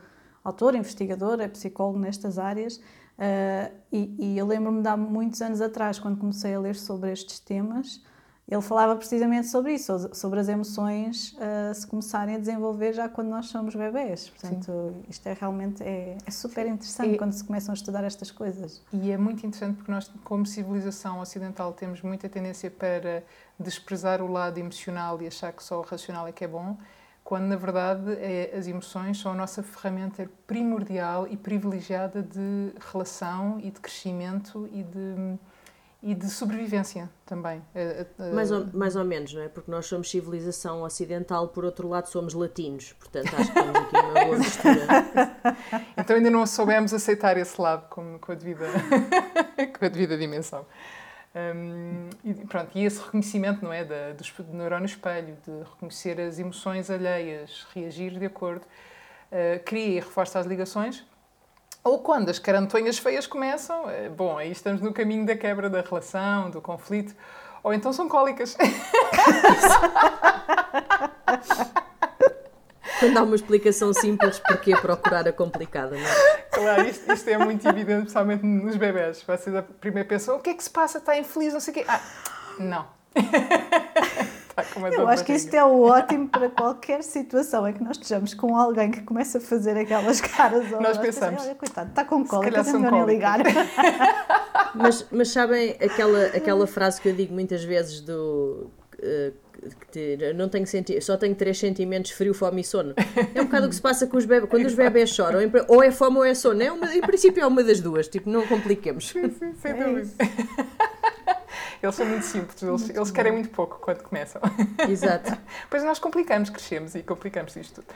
autor, investigador, é psicólogo nestas áreas, uh, e, e eu lembro-me de há muitos anos atrás, quando comecei a ler sobre estes temas, ele falava precisamente sobre isso, sobre as emoções uh, se começarem a desenvolver já quando nós somos bebés. Portanto, Sim. isto é realmente é, é super interessante e, quando se começam a estudar estas coisas. E é muito interessante porque nós, como civilização ocidental, temos muita tendência para desprezar o lado emocional e achar que só o racional é que é bom, quando na verdade é, as emoções são a nossa ferramenta primordial e privilegiada de relação e de crescimento e de e de sobrevivência também. Eh, eh, mais ou, mais ou menos, não é? Porque nós somos civilização ocidental, por outro lado somos latinos, portanto acho que temos aqui uma boa mistura. então ainda não soubemos aceitar esse lado com, com, a, devida, com a devida dimensão. Um, e pronto, e esse reconhecimento, não é? Da, do, do neurónio espelho, de reconhecer as emoções alheias, reagir de acordo, uh, cria e reforça as ligações ou quando as carantonhas feias começam, eh, bom, aí estamos no caminho da quebra da relação, do conflito. Ou então são cólicas. Quando há uma explicação simples, porquê procurar a complicada, não é? Claro, isto, isto é muito evidente, principalmente nos bebés. Vocês a primeira pensam, o que é que se passa? Está infeliz, não sei o quê. Ah, não. Eu acho que isto é ótimo para qualquer situação em que nós estejamos com alguém que começa a fazer aquelas caras. Nós pensamos. Olha, coitado, está com cólica, é melhor nem ligar. mas, mas sabem aquela, aquela frase que eu digo muitas vezes do. Uh, não tenho senti só tenho três sentimentos frio, fome e sono. É um bocado o que se passa com os bebés. Quando os bebés choram, ou é fome ou é sono. É uma, em princípio é uma das duas, tipo, não compliquemos. Sim, sim, sem é dúvida. Eles são muito simples, eles, eles querem muito pouco quando começam. Exato. Depois nós complicamos, crescemos e complicamos isto tudo.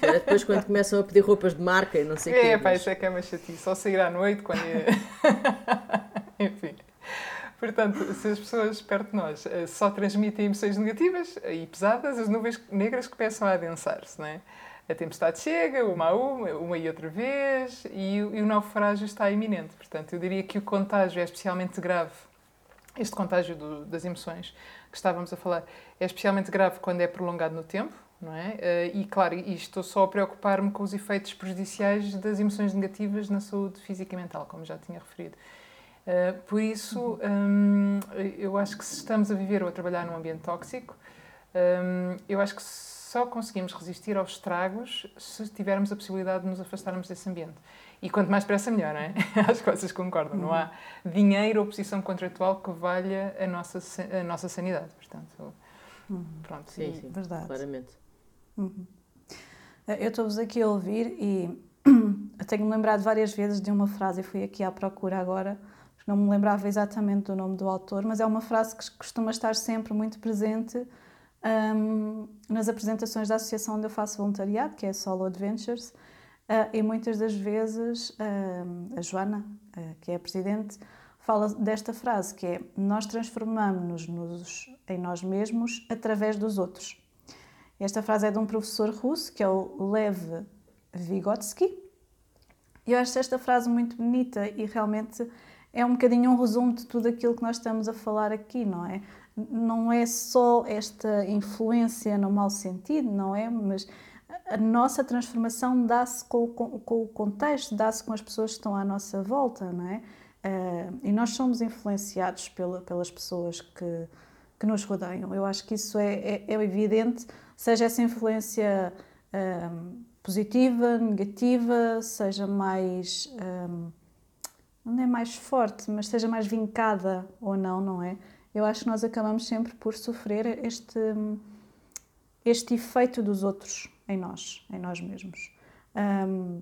Era depois quando começam a pedir roupas de marca e não sei o É, quê. pá, mas- isso é que é uma chatice. Só sair à noite quando. é- Enfim. Portanto, se as pessoas perto de nós eh, só transmitem emoções negativas e pesadas, as nuvens negras começam a adensar-se, não é? A tempestade chega, uma a uma, uma e outra vez, e, e o naufrágio está iminente. Portanto, eu diria que o contágio é especialmente grave. Este contágio do- das emoções que estávamos a falar é especialmente grave quando é prolongado no tempo, não é? Eh, E claro, e estou só a preocupar-me com os efeitos prejudiciais das emoções negativas na saúde física e mental, como já tinha referido. Uh, por isso, hum, eu acho que se estamos a viver ou a trabalhar num ambiente tóxico, hum, eu acho que só conseguimos resistir aos estragos se tivermos a possibilidade de nos afastarmos desse ambiente. E quanto mais depressa, melhor, não é? Acho que vocês concordam. Não há dinheiro ou posição contratual que valha a nossa, sa- a nossa sanidade. Portanto, pronto. Sim, e- sim, Verdade. claramente. Eu estou-vos aqui a ouvir e tenho-me lembrado várias vezes de uma frase, e fui aqui à procura agora, não me lembrava exatamente do nome do autor, mas é uma frase que costuma estar sempre muito presente hum, nas apresentações da associação onde eu faço voluntariado, que é a Solo Adventures, e muitas das vezes hum, a Joana, ah, que é a presidente, fala desta frase, que é nós transformamos-nos em nós mesmos através dos outros. Esta frase é de um professor russo, que é o Lev Vygotsky. Eu acho esta frase muito bonita e realmente é um bocadinho um resumo de tudo aquilo que nós estamos a falar aqui, não é? Não é só esta influência no mau sentido, não é? Mas a nossa transformação dá-se com, com, com o contexto, dá-se com as pessoas que estão à nossa volta, não é? Eh, e nós somos influenciados pela, pelas pessoas que, que nos rodeiam. Eu acho que isso é, é, é evidente, seja essa influência hum, positiva, negativa, seja mais. hum, não é mais forte, mas seja mais vincada ou não, não é? Eu acho que nós acabamos sempre por sofrer este, este efeito dos outros em nós, em nós mesmos. Hum,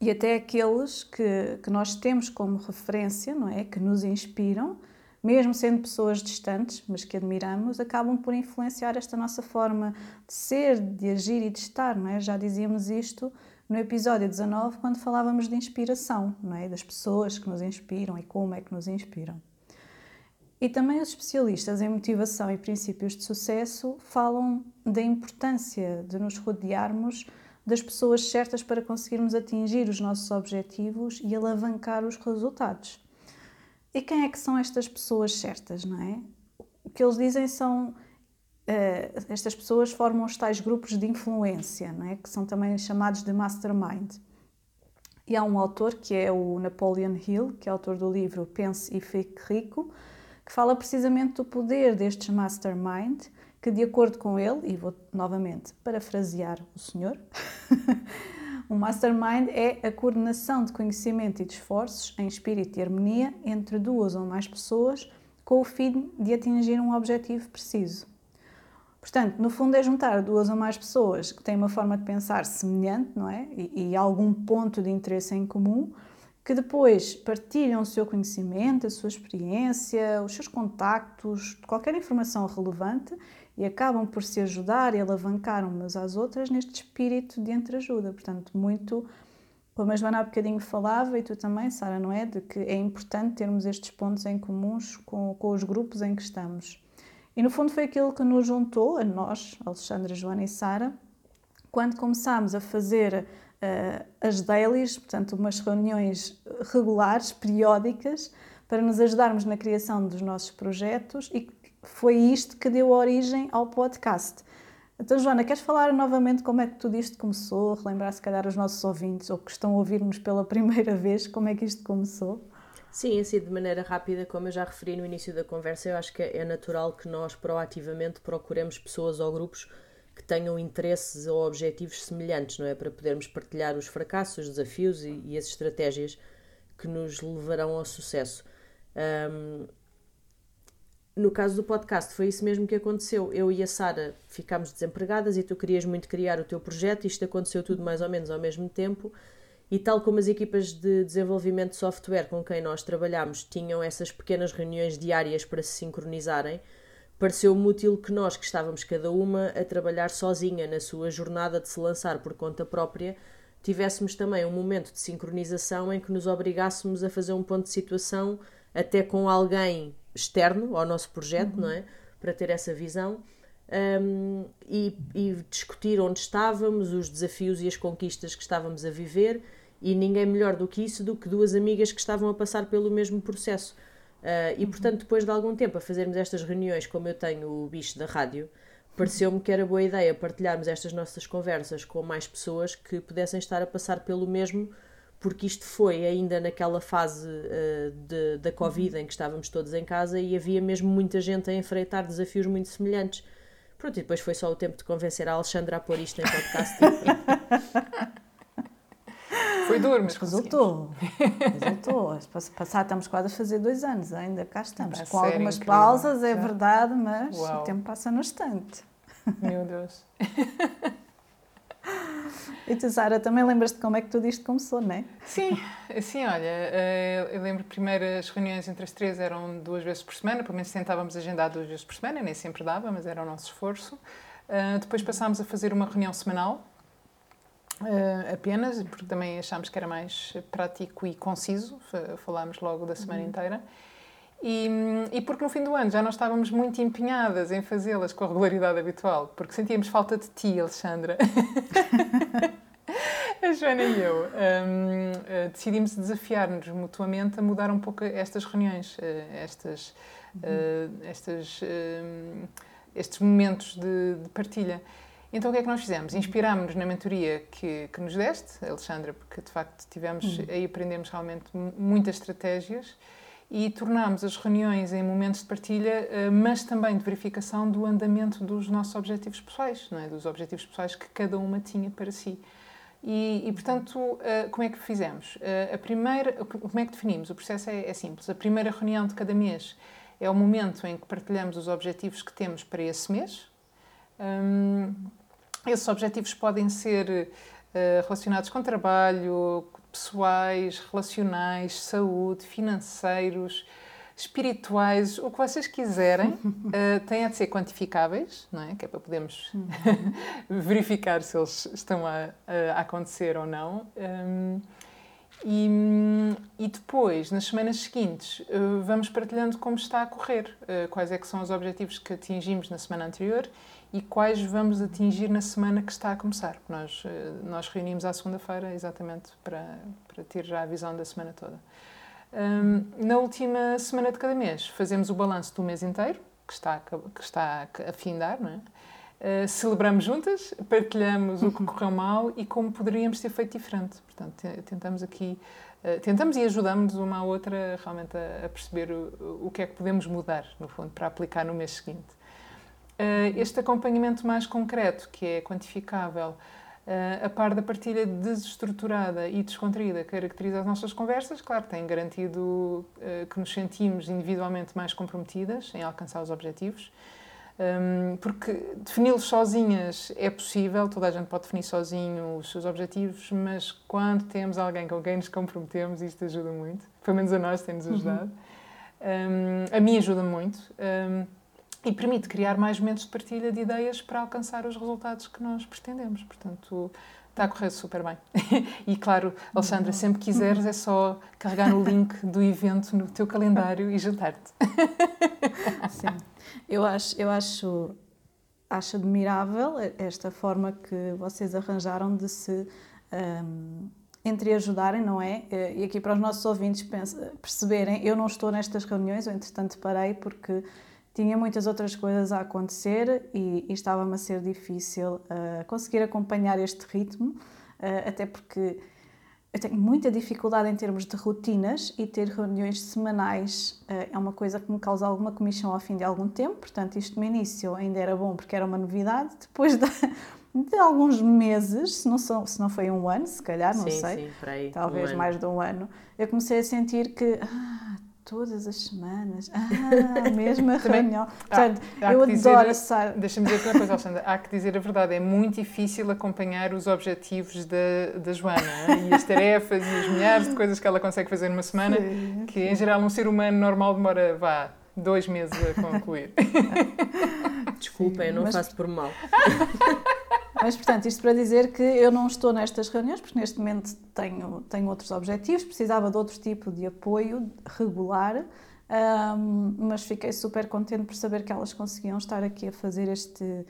e até aqueles que, que nós temos como referência, não é? Que nos inspiram, mesmo sendo pessoas distantes, mas que admiramos, acabam por influenciar esta nossa forma de ser, de agir e de estar, não é? Já dizíamos isto no episódio 19, quando falávamos de inspiração, não é? Das pessoas que nos inspiram e como é que nos inspiram. E também os especialistas em motivação e princípios de sucesso falam da importância de nos rodearmos das pessoas certas para conseguirmos atingir os nossos objetivos e alavancar os resultados. E quem é que são estas pessoas certas, não é? O que eles dizem são eh, estas pessoas formam os tais grupos de influência, não é? que são também chamados de mastermind. E há um autor que é o Napoleon Hill, que é autor do livro Pense e Fique Rico, que fala precisamente do poder destes mastermind, que de acordo com ele, e vou novamente parafrasear o senhor, um mastermind é a coordenação de conhecimento e de esforços em espírito e harmonia entre duas ou mais pessoas com o fim de atingir um objetivo preciso. Portanto, no fundo é juntar duas ou mais pessoas que têm uma forma de pensar semelhante, não é? E, e algum ponto de interesse em comum, que depois partilham o seu conhecimento, a sua experiência, os seus contactos, qualquer informação relevante e acabam por se ajudar e alavancar umas às outras neste espírito de entreajuda. Portanto, muito, como a Joana há bocadinho falava e tu também, Sara, não é? De que é importante termos estes pontos em comuns com, com os grupos em que estamos. E no fundo foi aquilo que nos juntou, a nós, Alexandra, Joana e Sara, quando começámos a fazer as dailies, portanto, umas reuniões regulares, periódicas, para nos ajudarmos na criação dos nossos projetos e foi isto que deu origem ao podcast. Então, Joana, queres falar novamente como é que tudo isto começou? Relembrar, se calhar, os nossos ouvintes ou que estão a ouvir-nos pela primeira vez, como é que isto começou? Sim, assim, de maneira rápida, como eu já referi no início da conversa, eu acho que é natural que nós proativamente procuremos pessoas ou grupos tenham interesses ou objetivos semelhantes, não é? Para podermos partilhar os fracassos, os desafios e, e as estratégias que nos levarão ao sucesso. Um, no caso do podcast, foi isso mesmo que aconteceu. Eu e a Sara ficámos desempregadas e tu querias muito criar o teu projeto, isto aconteceu tudo mais ou menos ao mesmo tempo. E tal como as equipas de desenvolvimento de software com quem nós trabalhamos tinham essas pequenas reuniões diárias para se sincronizarem, pareceu-me útil que nós, que estávamos cada uma a trabalhar sozinha na sua jornada de se lançar por conta própria, tivéssemos também um momento de sincronização em que nos obrigássemos a fazer um ponto de situação até com alguém externo ao nosso projeto, uhum. não é? Para ter essa visão. Um, e, e, discutir onde estávamos, os desafios e as conquistas que estávamos a viver, e ninguém melhor do que isso do que duas amigas que estavam a passar pelo mesmo processo. Uh, e portanto, depois de algum tempo a fazermos estas reuniões, como eu tenho o bicho da rádio, pareceu-me que era boa ideia partilharmos estas nossas conversas com mais pessoas que pudessem estar a passar pelo mesmo, porque isto foi ainda naquela fase uh, de, da Covid em que estávamos todos em casa e havia mesmo muita gente a enfrentar desafios muito semelhantes. Pronto, e depois foi só o tempo de convencer a Alexandra a pôr isto em podcast. Foi duro, mas resultou. Resultou. Passar, estamos quase a fazer dois anos, ainda cá estamos. Com algumas incrível. pausas, é verdade, mas Uau. o tempo passa no instante. Meu Deus. E tu, Sara, também lembras-te como é que tudo isto começou, não é? Sim, sim, olha, eh, eu lembro que primeiras reuniões entre as três eram duas vezes por semana, pelo menos tentávamos agendar duas vezes por semana, nem sempre dava, mas era o nosso esforço. Eh, depois passámos a fazer uma reunião semanal, Uh, apenas, porque também achámos que era mais prático e conciso, falámos logo da semana uhum. inteira. E, e, porque no fim do ano já não estávamos muito empenhadas em fazê-las com a regularidade habitual, porque sentíamos falta de ti, Alexandra. a Joana e eu um, uh, eh, decidimos desafiar-nos mutuamente a mudar um pouco estas reuniões, uh, estas, uhum. estas, estes momentos de, de partilha. Então o que é que nós fizemos? Inspirámos-nos na mentoria que, que nos deste, Alexandra, porque de facto tivemos, uhum. aí aprendemos realmente muitas estratégias e tornámos as reuniões em momentos de partilha, eh, mas também de verificação do andamento dos nossos objetivos pessoais, não é? dos objetivos pessoais que cada uma tinha para si. E, e, portanto, eh, como é que fizemos? Eh, a primeira, como é que definimos? O processo é, é simples. A primeira reunião de cada mês é o momento em que partilhamos os objetivos que temos para esse mês. Hum, esses objetivos podem ser uh, relacionados com trabalho, pessoais, relacionais, saúde, financeiros, espirituais, o que vocês quiserem, uh, têm a de ser quantificáveis, não é? Que é para podermos uhum. verificar se eles estão a, a acontecer ou não. Um, e, e, depois, nas semanas seguintes, uh, vamos partilhando como está a correr, uh, quais é que são os objetivos que atingimos na semana anterior e quais vamos atingir na semana que está a começar. Nós, eh, nós reunimos à segunda-feira exatamente para, para ter já a visão da semana toda. Um, na última semana de cada mês fazemos o balanço do mês inteiro, que está, que está a findar, não é? Uh, celebramos juntas, partilhamos o que correu mal e como poderíamos ter feito diferente. Portanto, tentamos aqui, uh, tentamos e ajudamos uma à outra realmente a, a perceber o, o que é que podemos mudar, no fundo, para aplicar no mês seguinte. Eh, este acompanhamento mais concreto, que é quantificável, eh, a par da partilha desestruturada e descontraída que caracteriza as nossas conversas, claro, tem garantido eh, que nos sentimos individualmente mais comprometidas em alcançar os objetivos. Ehm, porque defini-los sozinhas é possível, toda a gente pode definir sozinho os seus objetivos, mas quando temos alguém com quem nos comprometemos, isto ajuda muito. Pelo menos a nós tem-nos uhum. ajudado. Uhum. Um, a mim ajuda muito. E permite criar mais momentos de partilha de ideias para alcançar os resultados que nós pretendemos. Portanto, está a correr super bem. e claro, Alexandra, sempre quiseres é só carregar o link do evento no teu calendário e juntar-te. Sim, eu acho, eu acho, acho admirável esta forma que vocês arranjaram de se um, entreajudarem, não é? E aqui para os nossos ouvintes perceberem, eu não estou nestas reuniões, eu entretanto parei porque tinha muitas outras coisas a acontecer e, e estava-me a ser difícil uh, conseguir acompanhar este ritmo, uh, até porque eu tenho muita dificuldade em termos de rotinas e ter reuniões semanais uh, é uma coisa que me causa alguma comissão ao fim de algum tempo, portanto, isto no início ainda era bom porque era uma novidade, depois de, de alguns meses, se não, são, se não foi um ano, se calhar, não sim, sei, sim, aí, talvez um mais de um ano, eu comecei a sentir que. Ah, todas as semanas. Ah, a mesma reunião. Portanto, há eu que adoro dizer-. Deixa-me dizer uma coisa, Alexandra. Há que dizer a verdade. É muito difícil acompanhar os objetivos da, da Joana hein? e as tarefas e as milhares de coisas que ela consegue fazer numa semana, Sim, que em geral um ser humano normal demora, vá, dois meses a concluir. Desculpem, eu não mas- faço por mal. Mas, portanto, isto para dizer que eu não estou nestas reuniões, porque neste momento tenho, tenho outros objetivos, precisava de outro tipo de apoio regular, ahm, mas fiquei super contente por saber que elas conseguiam estar aqui a fazer este,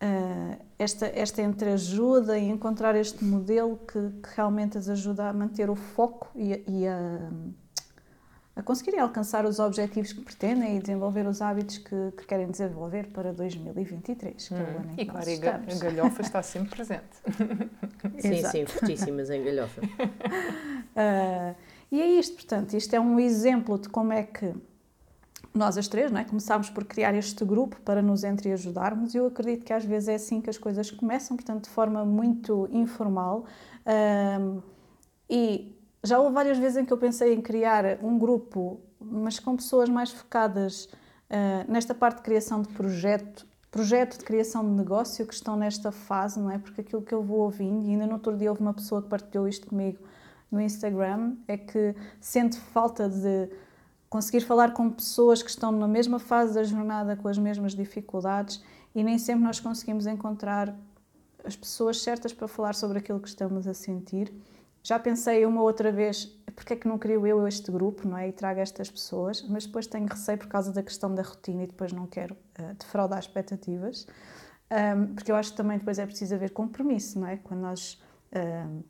ah, esta, esta entreajuda e encontrar este modelo que, que realmente as ajuda a manter o foco e, e a, a conseguirem alcançar os objetivos que pretendem e desenvolver os hábitos que, que querem desenvolver para 2023, que é o ano em que E claro, e estamos. a galhofa está sempre presente. Sim, Exato. sim, fortíssimas em galhofa. Ah, e é isto, portanto, isto é um exemplo de como é que nós as três não é? começámos por criar este grupo para nos entreajudarmos e eu acredito que às vezes é assim que as coisas começam, portanto, de forma muito informal. Ahm, e já houve várias vezes em que eu pensei em criar um grupo, mas com pessoas mais focadas ah, nesta parte de criação de projeto, projeto de criação de negócio que estão nesta fase, não é? Porque aquilo que eu vou ouvindo, e ainda no outro dia houve uma pessoa que partilhou isto comigo no Instagram, é que sente falta de conseguir falar com pessoas que estão na mesma fase da jornada, com as mesmas dificuldades, e nem sempre nós conseguimos encontrar as pessoas certas para falar sobre aquilo que estamos a sentir. Já pensei uma outra vez, porque é que não crio eu este grupo, não é? E trago estas pessoas, mas depois tenho receio por causa da questão da rotina e depois não quero uh, defraudar expectativas, um, porque eu acho que também depois é preciso haver compromisso, não é? Quando nós um,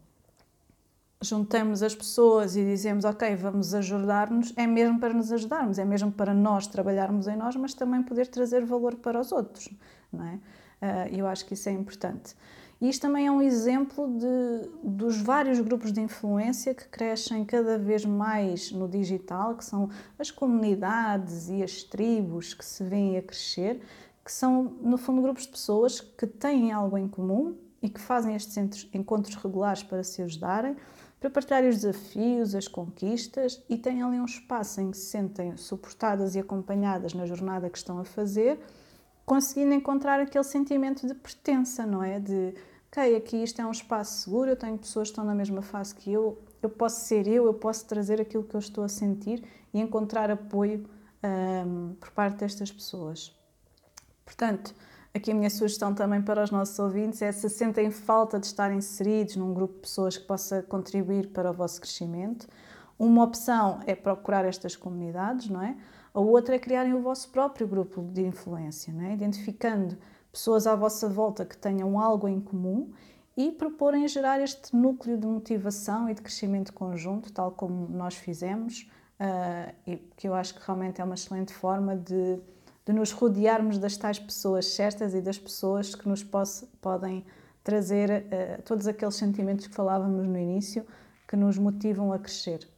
juntamos as pessoas e dizemos, ok, vamos ajudar-nos, é mesmo para nos ajudarmos, é mesmo para nós trabalharmos em nós, mas também poder trazer valor para os outros, não é? Uh, eu acho que isso é importante. E isto também é um exemplo de, dos vários grupos de influência que crescem cada vez mais no digital, que são as comunidades e as tribos que se vêm a crescer, que são, no fundo, grupos de pessoas que têm algo em comum e que fazem estes encontros regulares para se ajudarem, para partilhar os desafios, as conquistas e têm ali um espaço em que se sentem suportadas e acompanhadas na jornada que estão a fazer, conseguindo encontrar aquele sentimento de pertença, não é? De, ok, aqui isto é um espaço seguro, eu tenho pessoas que estão na mesma fase que eu, eu posso ser eu, eu posso trazer aquilo que eu estou a sentir e encontrar apoio um, por parte destas pessoas. Portanto, aqui a minha sugestão também para os nossos ouvintes é se sentem falta de estar inseridos num grupo de pessoas que possa contribuir para o vosso crescimento. Uma opção é procurar estas comunidades, não é? A outra é criarem o vosso próprio grupo de influência, não é? Identificando pessoas à vossa volta que tenham algo em comum e proporem gerar este núcleo de motivação e de crescimento conjunto, tal como nós fizemos, uh, e que eu acho que realmente é uma excelente forma de, de nos rodearmos das tais pessoas certas e das pessoas que nos posse, podem trazer uh, todos aqueles sentimentos que falávamos no início, que nos motivam a crescer.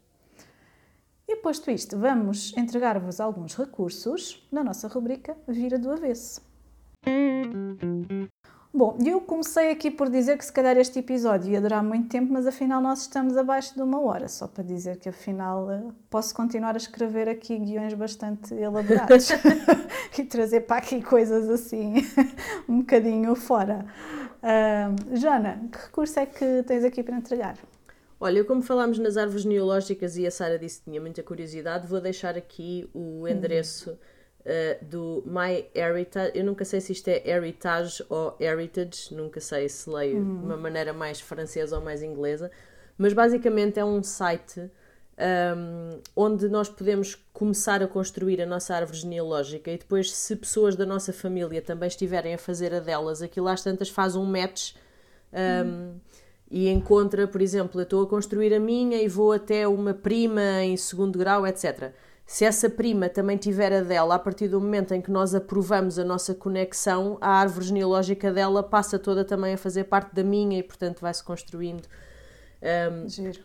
E posto isto, vamos entregar-vos alguns recursos na nossa rubrica Vira do Avesso. Bom, eu comecei aqui por dizer que se calhar este episódio ia durar muito tempo, mas afinal nós estamos abaixo de uma hora, só para dizer que afinal eh, posso continuar a escrever aqui guiões bastante elaborados e trazer para aqui coisas assim um bocadinho fora. Uh, Jana, que recurso é que tens aqui para entregar? Olha, como falámos nas árvores neológicas e a Sara disse que tinha muita curiosidade, vou deixar aqui o endereço uh, do My Heritage. Eu nunca sei se isto é Heritage ou Heritage, nunca sei se leio de uma maneira mais francesa ou mais inglesa, mas basicamente é um site um, onde nós podemos começar a construir a nossa árvore genealógica e depois, se pessoas da nossa família também estiverem a fazer a delas, aquilo às tantas faz um match. Um, e encontra, por exemplo, eu estou a construir a minha e vou até uma prima em segundo grau, etc. Se essa prima também tiver a dela, a partir do momento em que nós aprovamos a nossa conexão, a árvore genealógica dela passa toda também a fazer parte da minha e, portanto, vai-se construindo. Um, Giro.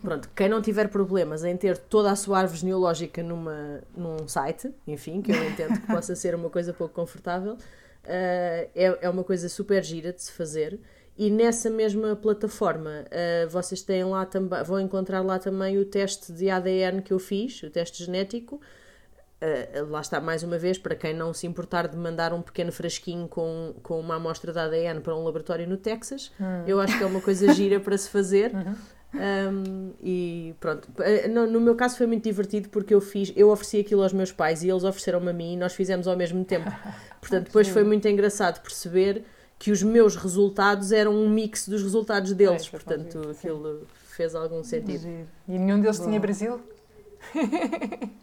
Pronto, quem não tiver problemas em ter toda a sua árvore genealógica numa, num site, enfim, que eu entendo que possa ser uma coisa pouco confortável, uh, é, é uma coisa super gira de se fazer E nessa mesma plataforma, uh, vocês têm lá também, vão encontrar lá também o teste de ADN que eu fiz, o teste genético. Uh, lá está, mais uma vez, para quem não se importar de mandar um pequeno frasquinho com, com uma amostra de ADN para um laboratório no Texas, hum. eu acho que é uma coisa gira para se fazer. Uhum. Um, e pronto, eh, no, no, meu caso foi muito divertido porque eu fiz, eu ofereci aquilo aos meus pais e eles ofereceram-me a mim e nós fizemos ao mesmo tempo. Portanto, depois foi muito engraçado perceber que os meus resultados eram um mix dos resultados deles. É, portanto, aquilo fez algum sentido. E nenhum deles Bom. tinha Brasil?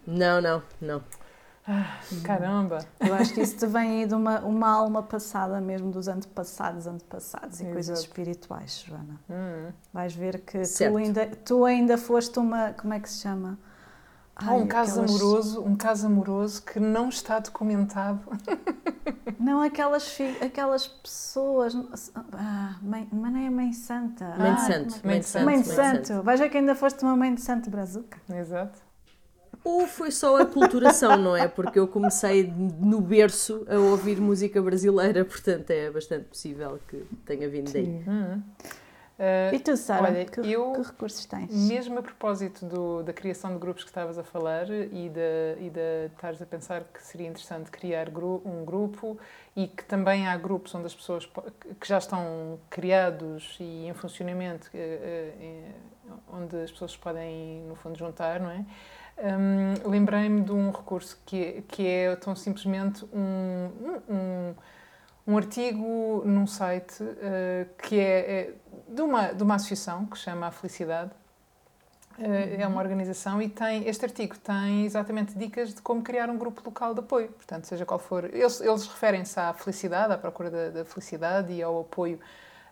não, não, não. Ah, caramba! Eu acho que isso te vem aí de uma, uma alma passada mesmo, dos antepassados, antepassados e Exato. coisas espirituais, Joana. Hum. Vais ver que tu ainda, tu ainda foste uma. Como é que se chama? Há um caso aquelas... amoroso, um caso amoroso que não está documentado. Não, aquelas, fi... aquelas pessoas. Ah, mãe... mas não é Mãe Santa. Mãe de Santo. Mãe de Santo. Mãe de Santo. Vais ver que ainda foste uma Mãe de Santo Brazuca. Exato. Ou foi só a culturação, não é? Porque eu comecei no berço a ouvir música brasileira, portanto é bastante possível que tenha vindo daí. Hum. Uh, e tu, Sara, olha, que, eu, que recursos tens? Mesmo a propósito do, da criação de grupos que estavas a falar e de, e de estares a pensar que seria interessante criar gru, um grupo e que também há grupos onde as pessoas que já estão criados e em funcionamento, uh, uh, onde as pessoas podem, no fundo, juntar, não é? Um, Lembrei-me de um recurso que, é, que é tão simplesmente um, um, um artigo num site uh, que é, é, de, uma, de uma associação que chama A Felicidade. Uh, É uma organização e tem este artigo tem exatamente dicas de como criar um grupo local de apoio. Portanto, seja qual for. Eles, eles referem-se à felicidade, à procura da, da felicidade e ao apoio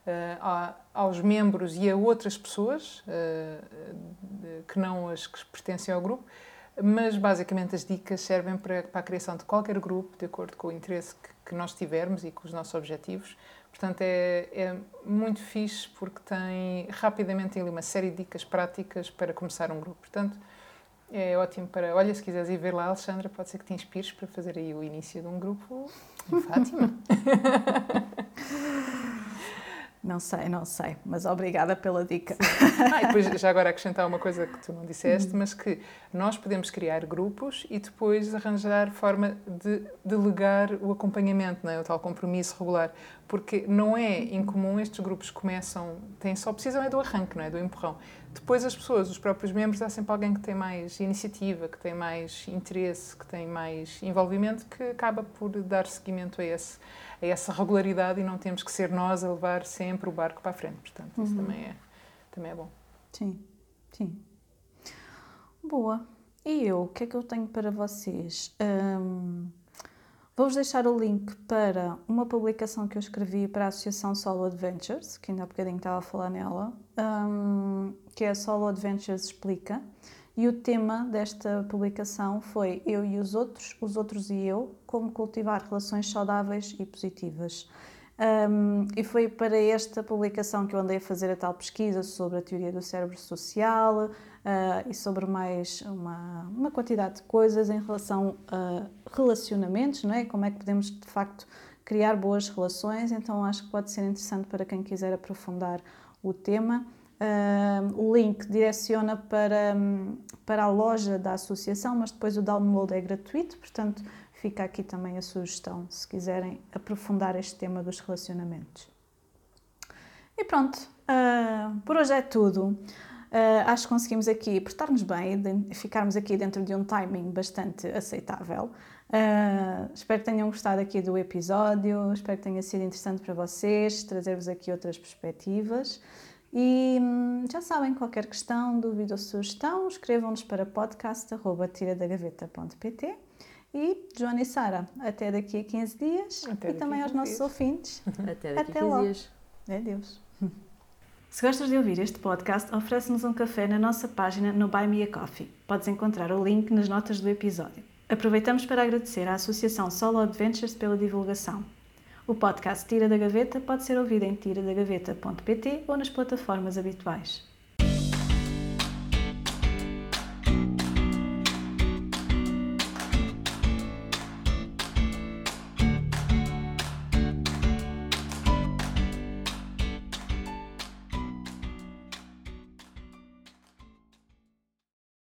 uh, aos membros e a outras pessoas uh, que não as que pertencem ao grupo, mas basicamente as dicas servem para, para a criação de qualquer grupo, de acordo com o interesse que, que nós tivermos e com os nossos objetivos. Portanto, é, é, muito fixe porque tem rapidamente ali uma série de dicas práticas para começar um grupo. Portanto, é ótimo para. Olha, se quiseres ir ver lá, Alexandra, pode ser que te inspires para fazer aí o início de um grupo em Fátima. Não sei, não sei, mas obrigada pela dica. Ah, e depois, já agora acrescentar uma coisa que tu não disseste, mas que nós podemos criar grupos e depois arranjar forma de delegar o acompanhamento, não é? o tal compromisso regular, porque não é incomum estes grupos começam, têm só precisam é do arranque, não é? do empurrão. Depois as pessoas, os próprios membros, há sempre alguém que tem mais iniciativa, que tem mais interesse, que tem mais envolvimento, que acaba por dar seguimento a esse a essa regularidade e não temos que ser nós a levar sempre o barco para a frente. Portanto, isso uhum. também, é, também é bom. Sim, sim. Boa. E eu, o que é que eu tenho para vocês? Um, Vou-vos deixar o link para uma publicação que eu escrevi para a Associação Solo Adventures, que ainda há bocadinho estava a falar nela, um, que é Solo Adventures Explica. E o tema desta publicação foi Eu e os Outros, os Outros e Eu, como cultivar relações saudáveis e positivas. Um, e foi para esta publicação que eu andei a fazer a tal pesquisa sobre a teoria do cérebro social uh, e sobre mais uma, uma quantidade de coisas em relação a relacionamentos, não é? como é que podemos de facto criar boas relações. Então acho que pode ser interessante para quem quiser aprofundar o tema. Uh, o link direciona para, para a loja da associação, mas depois o download é gratuito, portanto fica aqui também a sugestão se quiserem aprofundar este tema dos relacionamentos. E pronto, uh, por hoje é tudo. Uh, acho que conseguimos aqui portar-nos bem e ficarmos aqui dentro de um timing bastante aceitável. Uh, espero que tenham gostado aqui do episódio, espero que tenha sido interessante para vocês, trazer-vos aqui outras perspectivas. E hum, já sabem, qualquer questão, dúvida ou sugestão, escrevam-nos para podcast.tiradagaveta.pt e Joana e Sara, até daqui a 15 dias até e também aos nossos ouvintes. Até daqui a 15 logo. dias. Adeus. Se gostas de ouvir este podcast, oferece-nos um café na nossa página no Buy Me a Coffee. Podes encontrar o link nas notas do episódio. Aproveitamos para agradecer à Associação Solo Adventures pela divulgação. O podcast Tira da Gaveta pode ser ouvido em tiradagaveta.pt ou nas plataformas habituais.